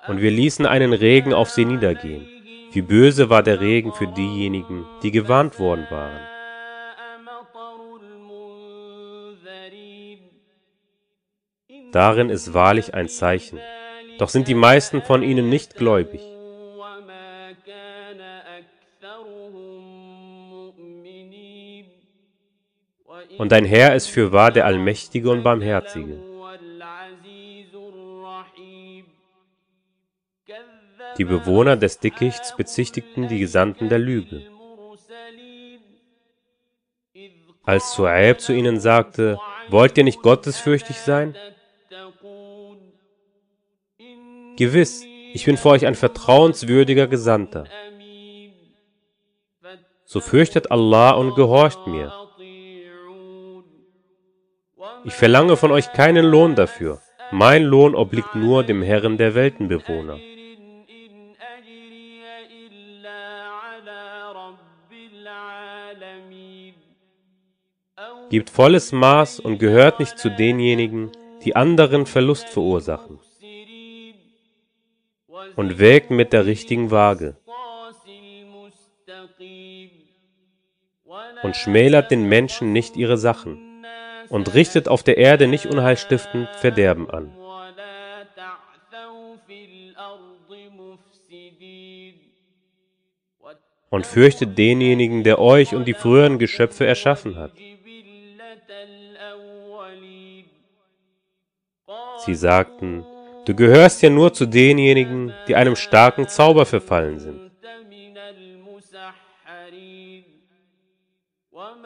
Und wir ließen einen Regen auf sie niedergehen. Wie böse war der Regen für diejenigen, die gewarnt worden waren. Darin ist wahrlich ein Zeichen, doch sind die meisten von ihnen nicht gläubig. Und dein Herr ist fürwahr der Allmächtige und Barmherzige. Die Bewohner des Dickichts bezichtigten die Gesandten der Lüge. Als Su'aib zu ihnen sagte, wollt ihr nicht gottesfürchtig sein? Gewiss, ich bin vor euch ein vertrauenswürdiger Gesandter. So fürchtet Allah und gehorcht mir. Ich verlange von euch keinen Lohn dafür. Mein Lohn obliegt nur dem Herrn der Weltenbewohner. Gebt volles Maß und gehört nicht zu denjenigen, die anderen Verlust verursachen. Und wägt mit der richtigen Waage. Und schmälert den Menschen nicht ihre Sachen und richtet auf der Erde nicht unheilstiftend Verderben an. und fürchtet denjenigen, der euch und die früheren Geschöpfe erschaffen hat. Sie sagten, du gehörst ja nur zu denjenigen, die einem starken Zauber verfallen sind.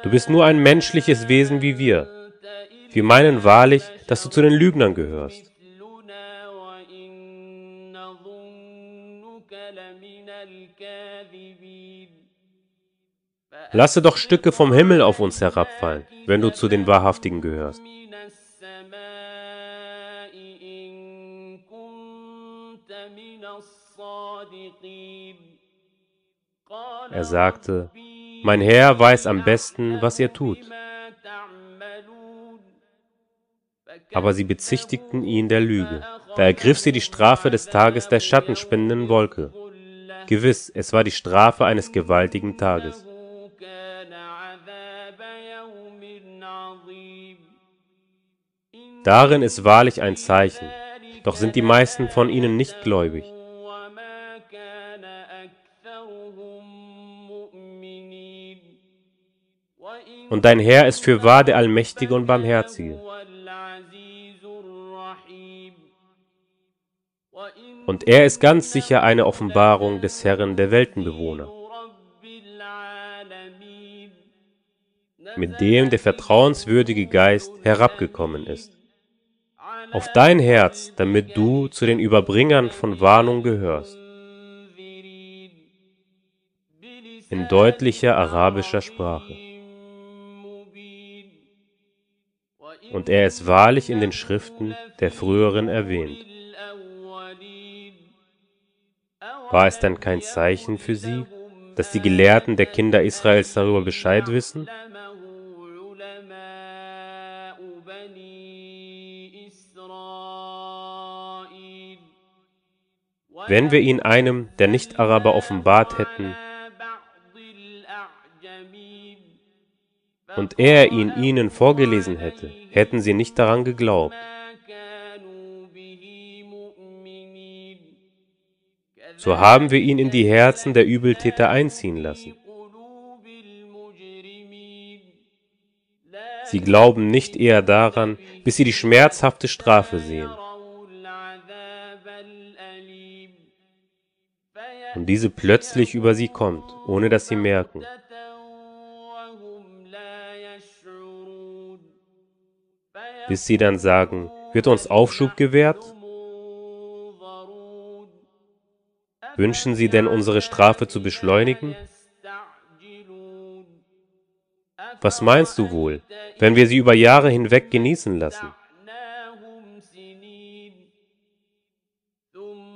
Du bist nur ein menschliches Wesen wie wir. Wir meinen wahrlich, dass du zu den Lügnern gehörst. Lasse doch Stücke vom Himmel auf uns herabfallen, wenn du zu den Wahrhaftigen gehörst. Er sagte, mein Herr weiß am besten, was ihr tut. Aber sie bezichtigten ihn der Lüge. Da ergriff sie die Strafe des Tages der schattenspendenden Wolke. Gewiss, es war die Strafe eines gewaltigen Tages. Darin ist wahrlich ein Zeichen, doch sind die meisten von ihnen nicht gläubig. Und dein Herr ist für wahr der Allmächtige und Barmherzige. Und er ist ganz sicher eine Offenbarung des Herrn der Weltenbewohner, mit dem der vertrauenswürdige Geist herabgekommen ist. Auf dein Herz, damit du zu den Überbringern von Warnung gehörst. In deutlicher arabischer Sprache. Und er ist wahrlich in den Schriften der früheren erwähnt. War es dann kein Zeichen für sie, dass die Gelehrten der Kinder Israels darüber Bescheid wissen? Wenn wir ihn einem der Nicht-Araber offenbart hätten und er ihn ihnen vorgelesen hätte, hätten sie nicht daran geglaubt. So haben wir ihn in die Herzen der Übeltäter einziehen lassen. Sie glauben nicht eher daran, bis sie die schmerzhafte Strafe sehen. Und diese plötzlich über sie kommt, ohne dass sie merken. Bis sie dann sagen, wird uns Aufschub gewährt? Wünschen Sie denn, unsere Strafe zu beschleunigen? Was meinst du wohl, wenn wir sie über Jahre hinweg genießen lassen?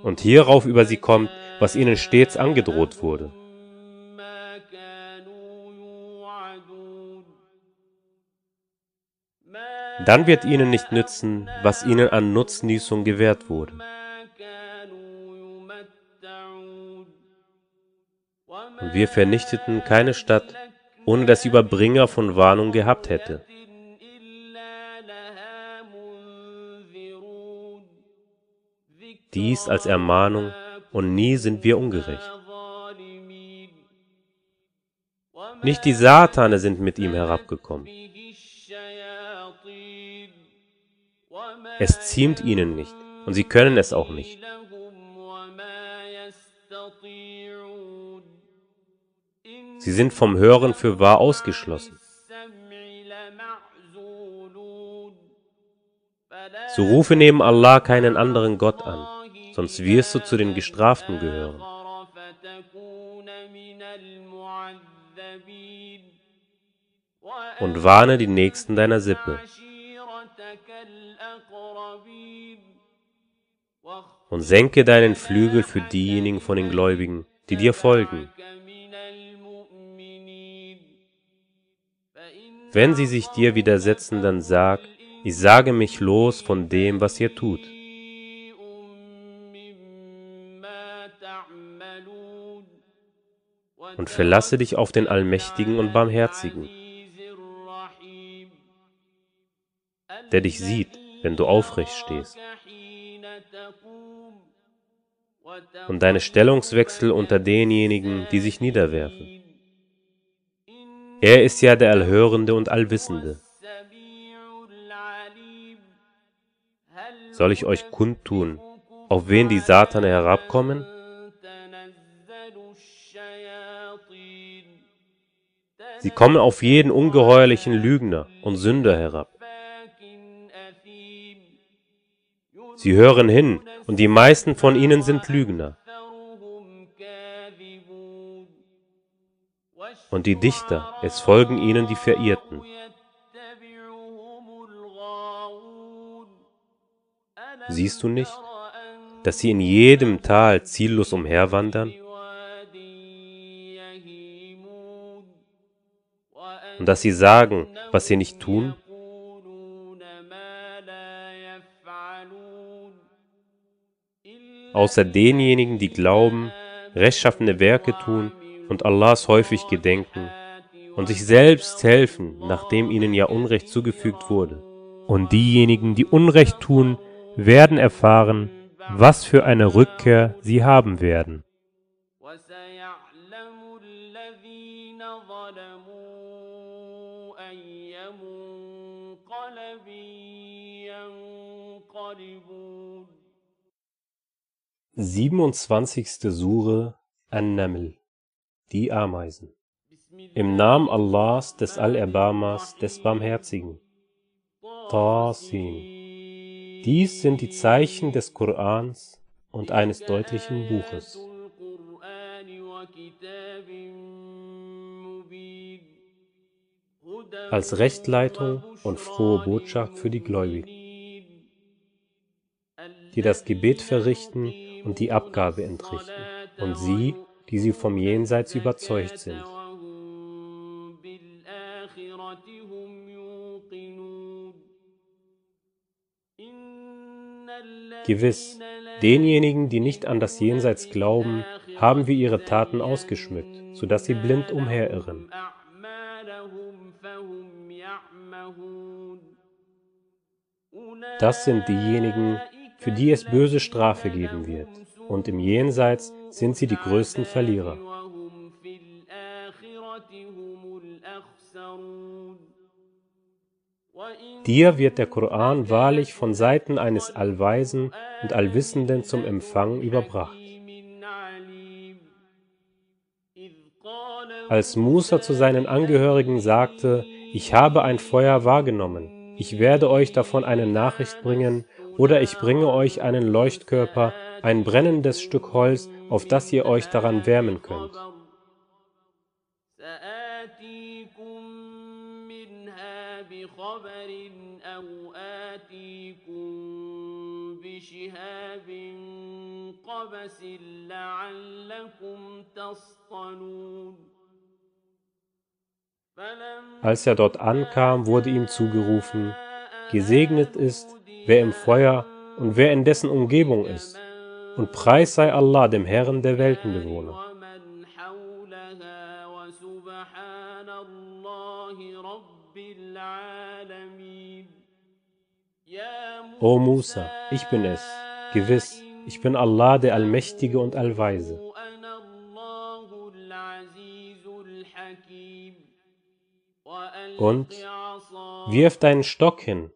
Und hierauf über sie kommt, was ihnen stets angedroht wurde. Dann wird ihnen nicht nützen, was ihnen an Nutznießung gewährt wurde. Und wir vernichteten keine Stadt, ohne dass sie Überbringer von Warnung gehabt hätte. Dies als Ermahnung, und nie sind wir ungerecht. Nicht die Satane sind mit ihm herabgekommen. Es ziemt ihnen nicht, und sie können es auch nicht. Sie sind vom Hören für wahr ausgeschlossen. So rufe neben Allah keinen anderen Gott an, sonst wirst du zu den Gestraften gehören. Und warne die Nächsten deiner Sippe. Und senke deinen Flügel für diejenigen von den Gläubigen, die dir folgen. Wenn sie sich dir widersetzen, dann sag, ich sage mich los von dem, was ihr tut. Und verlasse dich auf den Allmächtigen und Barmherzigen, der dich sieht, wenn du aufrecht stehst. und deine Stellungswechsel unter denjenigen, die sich niederwerfen. Er ist ja der Allhörende und Allwissende. Soll ich euch kundtun, auf wen die Satane herabkommen? Sie kommen auf jeden ungeheuerlichen Lügner und Sünder herab. Sie hören hin, und die meisten von ihnen sind Lügner. Und die Dichter, es folgen ihnen die Verirrten. Siehst du nicht, dass sie in jedem Tal ziellos umherwandern? Und dass sie sagen, was sie nicht tun? Außer denjenigen, die glauben, rechtschaffene Werke tun und Allahs häufig gedenken und sich selbst helfen, nachdem ihnen ja Unrecht zugefügt wurde. Und diejenigen, die Unrecht tun, werden erfahren, was für eine Rückkehr sie haben werden. Siebenundzwanzigste Sure An-Naml die Ameisen. Im Namen Allahs, des Allerbarmers, des Barmherzigen. Tasin. Dies sind die Zeichen des Korans und eines deutlichen Buches. Als Rechtleitung und frohe Botschaft für die Gläubigen, die das Gebet verrichten und die Abgabe entrichten, und sie die sie vom Jenseits überzeugt sind. Gewiss, denjenigen, die nicht an das Jenseits glauben, haben wir ihre Taten ausgeschmückt, sodass sie blind umherirren. Das sind diejenigen, für die es böse Strafe geben wird und im Jenseits sind sie die größten Verlierer. Dir wird der Koran wahrlich von Seiten eines Allweisen und Allwissenden zum Empfang überbracht. Als Musa zu seinen Angehörigen sagte, ich habe ein Feuer wahrgenommen, ich werde euch davon eine Nachricht bringen, oder ich bringe euch einen Leuchtkörper, ein brennendes Stück Holz, auf das ihr euch daran wärmen könnt. Als er dort ankam, wurde ihm zugerufen, Gesegnet ist, wer im Feuer und wer in dessen Umgebung ist. Und Preis sei Allah, dem Herrn der Weltenbewohner. O Musa, ich bin es, gewiss, ich bin Allah, der Allmächtige und Allweise. Und wirf deinen Stock hin.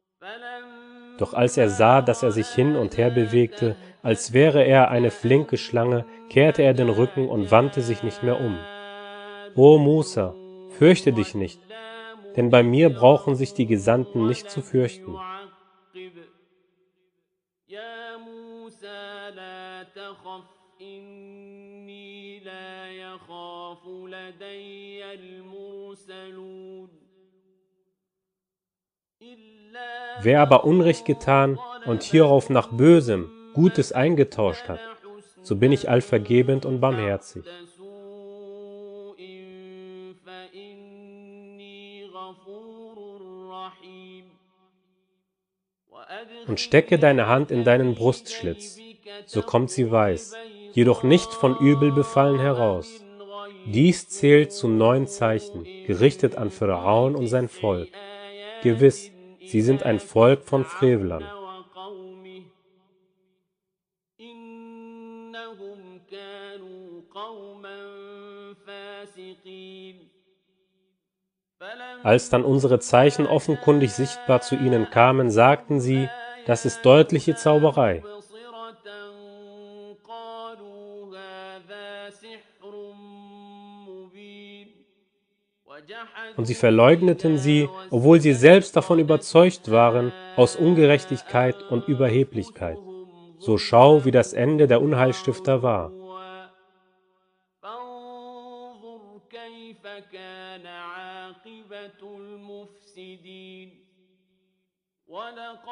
Doch als er sah, dass er sich hin und her bewegte, als wäre er eine flinke Schlange, kehrte er den Rücken und wandte sich nicht mehr um. O Musa, fürchte dich nicht, denn bei mir brauchen sich die Gesandten nicht zu fürchten. Wer aber Unrecht getan und hierauf nach Bösem Gutes eingetauscht hat, so bin ich allvergebend und barmherzig. Und stecke deine Hand in deinen Brustschlitz, so kommt sie weiß, jedoch nicht von Übel befallen heraus. Dies zählt zu neun Zeichen, gerichtet an Pharaon und sein Volk. Gewiss, sie sind ein Volk von Frevlern. Als dann unsere Zeichen offenkundig sichtbar zu ihnen kamen, sagten sie, das ist deutliche Zauberei. Und sie verleugneten sie, obwohl sie selbst davon überzeugt waren, aus Ungerechtigkeit und Überheblichkeit. So schau, wie das Ende der Unheilstifter war.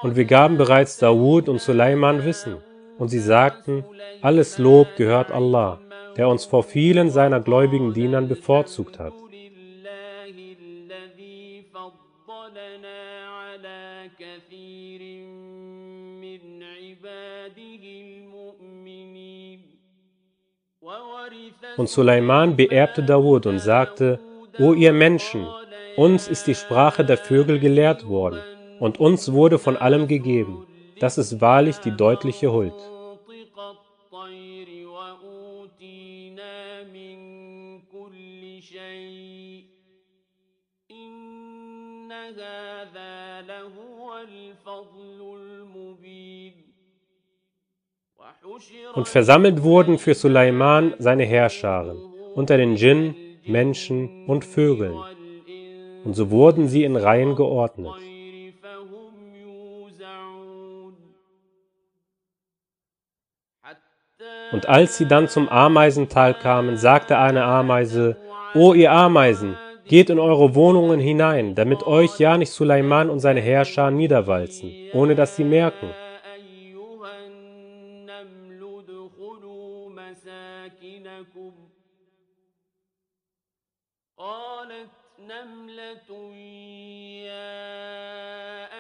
Und wir gaben bereits Dawud und Suleiman Wissen. Und sie sagten, alles Lob gehört Allah, der uns vor vielen seiner gläubigen Dienern bevorzugt hat. Und Suleiman beerbte Dawud und sagte, O ihr Menschen, uns ist die Sprache der Vögel gelehrt worden und uns wurde von allem gegeben. Das ist wahrlich die deutliche Huld. Und versammelt wurden für Suleiman seine Herrscharen unter den Djinn, Menschen und Vögeln. Und so wurden sie in Reihen geordnet. Und als sie dann zum Ameisental kamen, sagte eine Ameise, O ihr Ameisen, geht in eure Wohnungen hinein, damit euch ja nicht Suleiman und seine Herrscher niederwalzen, ohne dass sie merken.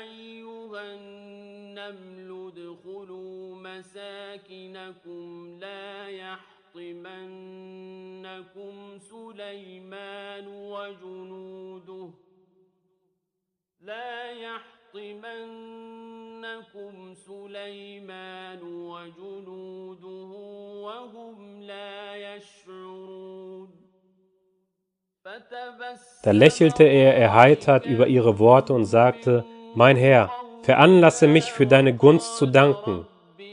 أيها النمل ادخلوا مساكنكم يحطمنكم سليمان وجنوده لا يحطمنكم سليمان وجنوده وهم لا يشعرون Da lächelte er erheitert über ihre Worte und sagte, Mein Herr, veranlasse mich für deine Gunst zu danken,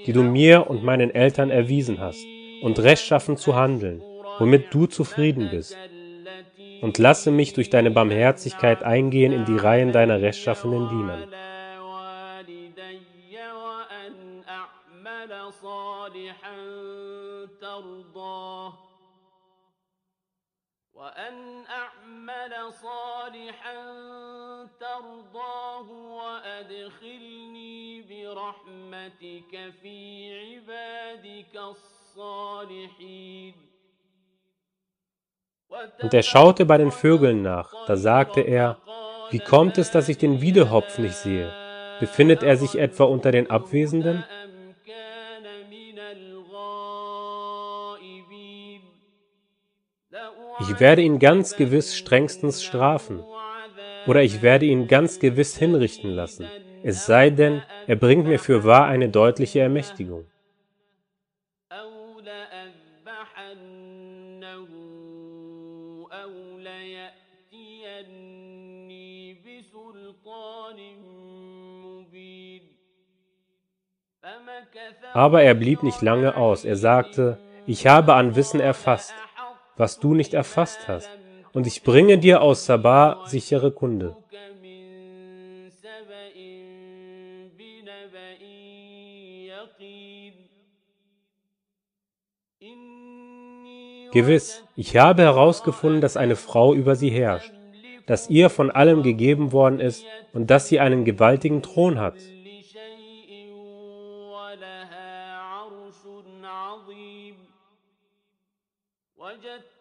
die du mir und meinen Eltern erwiesen hast, und rechtschaffen zu handeln, womit du zufrieden bist. Und lasse mich durch deine Barmherzigkeit eingehen in die Reihen deiner rechtschaffenen Dienern. على والدي وأن أعمل صالحا ترضاه وأن أعمل صالحا ترضاه وأدخلني برحمتك في عبادك الصالحين und er schaute bei den Vögeln nach, da sagte er, wie kommt es, dass ich den Wiedehopf nicht sehe? Befindet er sich etwa unter den Abwesenden? Ich werde ihn ganz gewiss strengstens strafen, oder ich werde ihn ganz gewiss hinrichten lassen, es sei denn, er bringt mir für wahr eine deutliche Ermächtigung. Aber er blieb nicht lange aus. Er sagte, ich habe an Wissen erfasst, was du nicht erfasst hast, und ich bringe dir aus Sabah sichere Kunde. Gewiss, ich habe herausgefunden, dass eine Frau über sie herrscht, dass ihr von allem gegeben worden ist und dass sie einen gewaltigen Thron hat.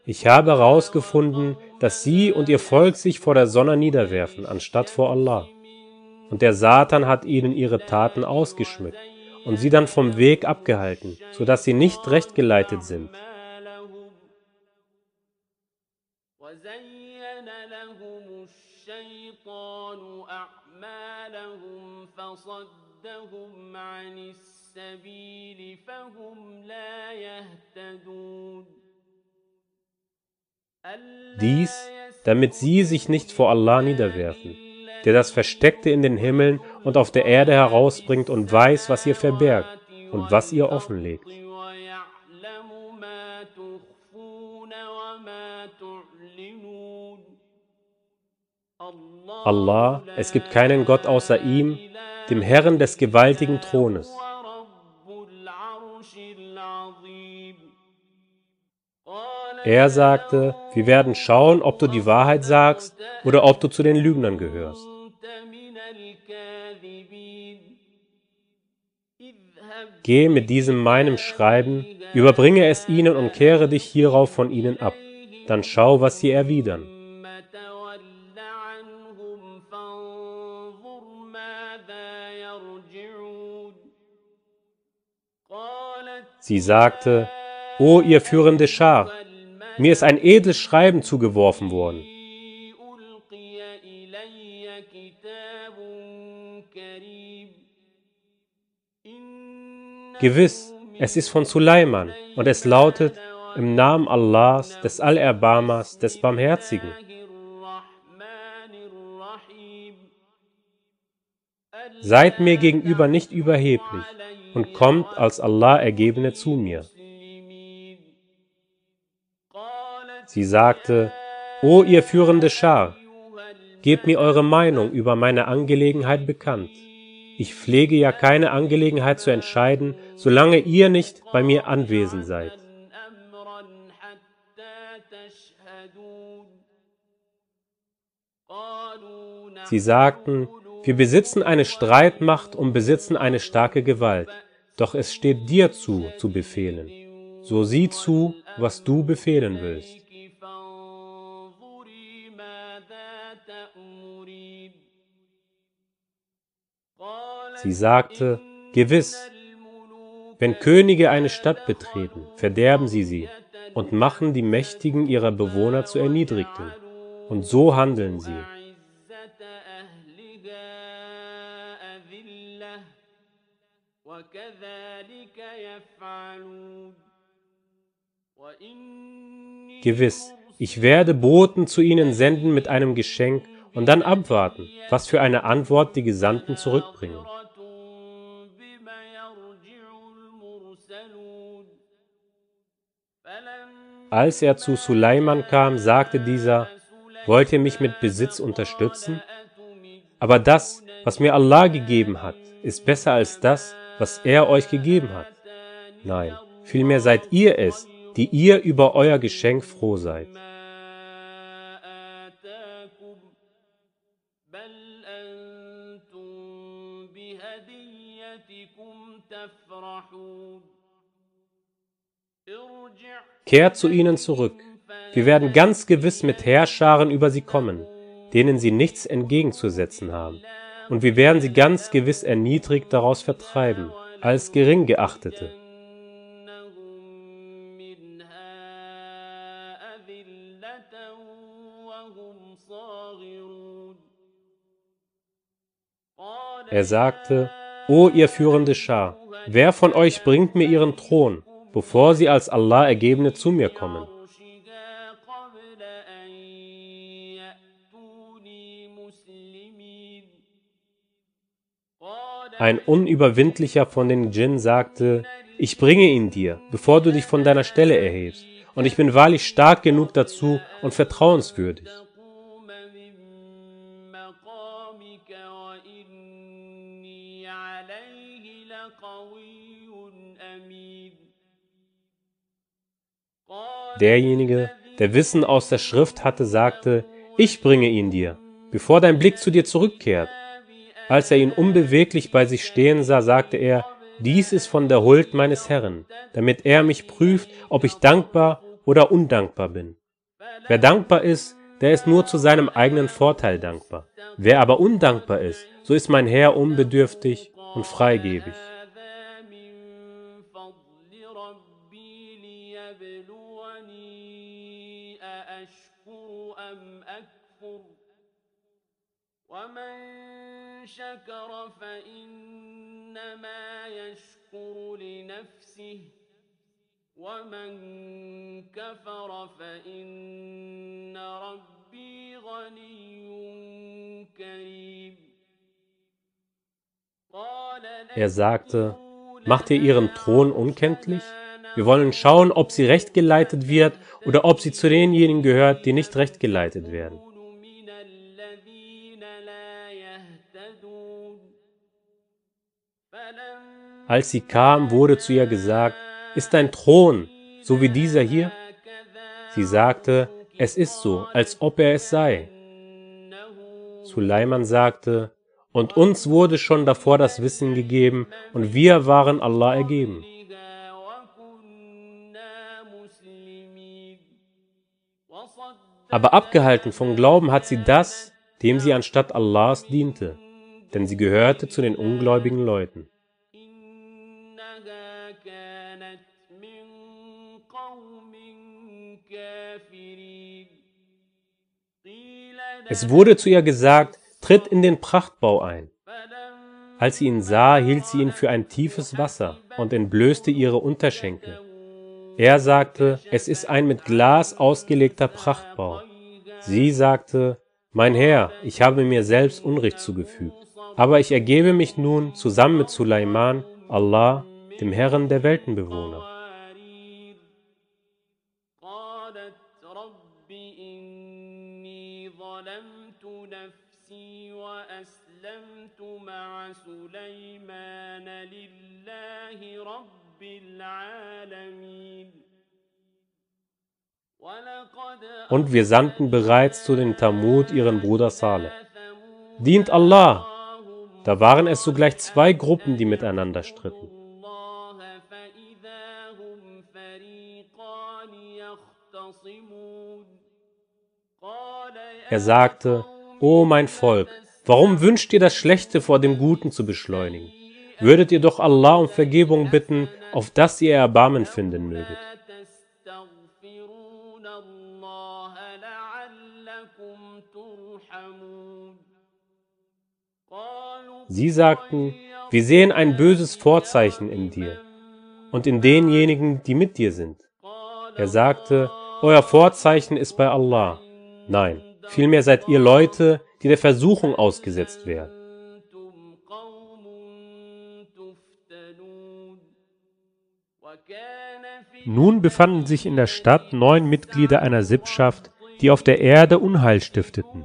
Ich habe herausgefunden, dass sie und ihr Volk sich vor der Sonne niederwerfen, anstatt vor Allah. Und der Satan hat ihnen ihre Taten ausgeschmückt und sie dann vom Weg abgehalten, so dass sie nicht recht geleitet sind. أعمالهم وزين لهم الشيطان أعمالهم فصدهم عن السبيل السبيل فهم لا يهتدون dies, damit sie sich nicht vor Allah niederwerfen, der das Versteckte in den Himmeln und auf der Erde herausbringt und weiß, was ihr verbergt und was ihr offenlegt. Allah, es gibt keinen Gott außer ihm, dem Herrn des gewaltigen Thrones. Er sagte, wir werden schauen, ob du die Wahrheit sagst oder ob du zu den Lügnern gehörst. Geh mit diesem meinem Schreiben, überbringe es ihnen und kehre dich hierauf von ihnen ab. Dann schau, was sie erwidern. Sie sagte, O ihr führende Schar, mir ist ein edles Schreiben zugeworfen worden. Gewiss, es ist von Suleiman und es lautet im Namen Allahs, des Allerbarmers, des Barmherzigen. Seid mir gegenüber nicht überheblich und kommt als Allah Ergebene zu mir. Sie sagte, O ihr führende Schar, gebt mir eure Meinung über meine Angelegenheit bekannt. Ich pflege ja keine Angelegenheit zu entscheiden, solange ihr nicht bei mir anwesend seid. Sie sagten, wir besitzen eine Streitmacht und besitzen eine starke Gewalt, doch es steht dir zu, zu befehlen. So sieh zu, was du befehlen willst. Sie sagte, Gewiss, wenn Könige eine Stadt betreten, verderben sie sie und machen die Mächtigen ihrer Bewohner zu Erniedrigten. Und so handeln sie. Gewiss, ich werde Boten zu ihnen senden mit einem Geschenk und dann abwarten, was für eine Antwort die Gesandten zurückbringen. Als er zu Suleiman kam, sagte dieser, wollt ihr mich mit Besitz unterstützen? Aber das, was mir Allah gegeben hat, ist besser als das, was er euch gegeben hat. Nein, vielmehr seid ihr es, die ihr über euer Geschenk froh seid. ما آتاكم بل أنتم بهديتكم تفرحون ارجع Kehrt zu ihnen zurück. Wir werden ganz gewiss mit Herrscharen über sie kommen, denen sie nichts entgegenzusetzen haben. Und wir werden sie ganz gewiss erniedrigt daraus vertreiben, als Geringgeachtete. Er sagte, O ihr führende Schar, wer von euch bringt mir ihren Thron? bevor sie als Allah Ergebene zu mir kommen. Ein Unüberwindlicher von den Djinn sagte, ich bringe ihn dir, bevor du dich von deiner Stelle erhebst, und ich bin wahrlich stark genug dazu und vertrauenswürdig. Derjenige, der Wissen aus der Schrift hatte, sagte, ich bringe ihn dir, bevor dein Blick zu dir zurückkehrt. Als er ihn unbeweglich bei sich stehen sah, sagte er, dies ist von der Huld meines Herrn, damit er mich prüft, ob ich dankbar oder undankbar bin. Wer dankbar ist, der ist nur zu seinem eigenen Vorteil dankbar. Wer aber undankbar ist, so ist mein Herr unbedürftig und freigebig. ومن شكر فإنما يشكر يشكر لنفسه ومن كفر فإن ربي غني كريم Er sagte, macht ihr ihren Thron unkenntlich? Wir wollen schauen, ob sie recht geleitet wird oder ob sie zu denjenigen gehört, die nicht recht geleitet werden. Als sie kam, wurde zu ihr gesagt, ist dein Thron, so wie dieser hier? Sie sagte, es ist so, als ob er es sei. Suleiman sagte, und uns wurde schon davor das Wissen gegeben, und wir waren Allah ergeben. Aber abgehalten vom Glauben hat sie das, dem sie anstatt Allahs diente, denn sie gehörte zu den ungläubigen Leuten. Es wurde zu ihr gesagt, tritt in den Prachtbau ein. Als sie ihn sah, hielt sie ihn für ein tiefes Wasser und entblößte ihre Unterschenkel. Er sagte, es ist ein mit Glas ausgelegter Prachtbau. Sie sagte, mein Herr, ich habe mir selbst Unrecht zugefügt, aber ich ergebe mich nun zusammen mit Sulaiman, Allah, dem Herren der Weltenbewohner. مع سليمان لله رب العالمين ولقد Und wir sandten bereits zu den Tamud ihren Bruder Saleh. Dient Allah! Da waren es sogleich zwei Gruppen, die miteinander stritten. الله فإذا هم فريقان يختصمون قال يا Er sagte, O mein Volk, Warum wünscht ihr das Schlechte vor dem Guten zu beschleunigen? Würdet ihr doch Allah um Vergebung bitten, auf das ihr Erbarmen finden möget. Sie sagten, wir sehen ein böses Vorzeichen in dir und in denjenigen, die mit dir sind. Er sagte, euer Vorzeichen ist bei Allah. Nein, vielmehr seid ihr Leute, die der Versuchung ausgesetzt werden. Nun befanden sich in der Stadt neun Mitglieder einer Sippschaft, die auf der Erde Unheil stifteten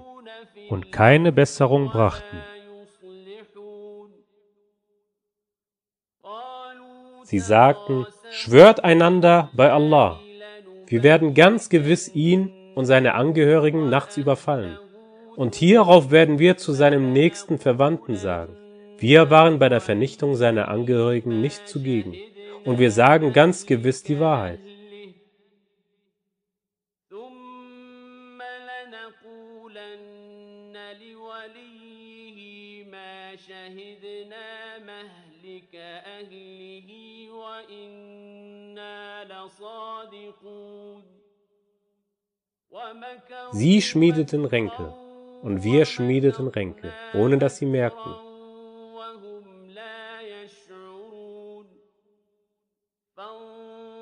und keine Besserung brachten. Sie sagten, schwört einander bei Allah. Wir werden ganz gewiss ihn und seine Angehörigen nachts überfallen. Und hierauf werden wir zu seinem nächsten Verwandten sagen, wir waren bei der Vernichtung seiner Angehörigen nicht zugegen, und wir sagen ganz gewiss die Wahrheit. Sie schmiedeten Ränke und wir schmiedeten Ränke, ohne dass sie merkten.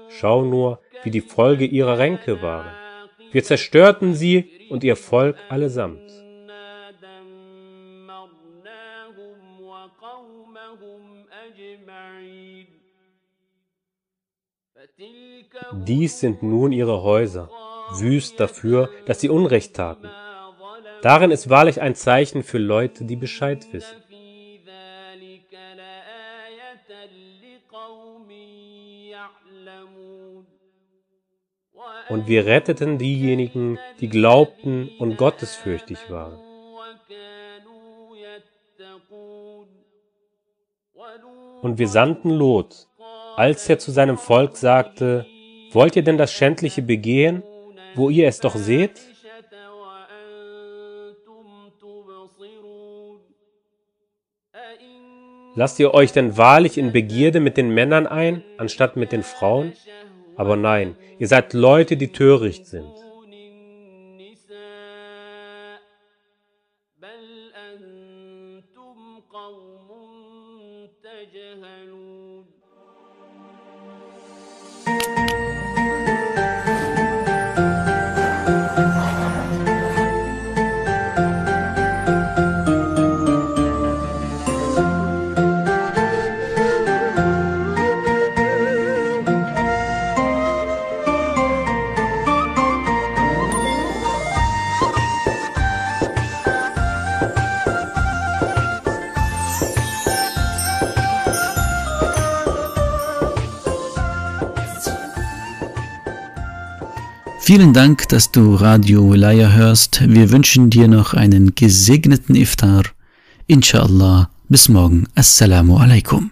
Schau nur, wie die Folge ihrer Ränke waren. Wir zerstörten sie und ihr Volk allesamt. Dies sind nun ihre Häuser, wüst dafür, dass sie Unrecht taten. Darin ist wahrlich ein Zeichen für Leute, die Bescheid wissen. Und wir retteten diejenigen, die glaubten und gottesfürchtig waren. Und wir sandten Lot, als er zu seinem Volk sagte, Wollt ihr denn das Schändliche begehen, wo ihr es doch seht? Lasst ihr euch denn wahrlich in Begierde mit den Männern ein, anstatt mit den Frauen? Aber nein, ihr seid Leute, die töricht sind. Vielen Dank, dass du Radio Wilaya hörst. Wir wünschen dir noch einen gesegneten Iftar. Inshallah. Bis morgen. Assalamu alaikum.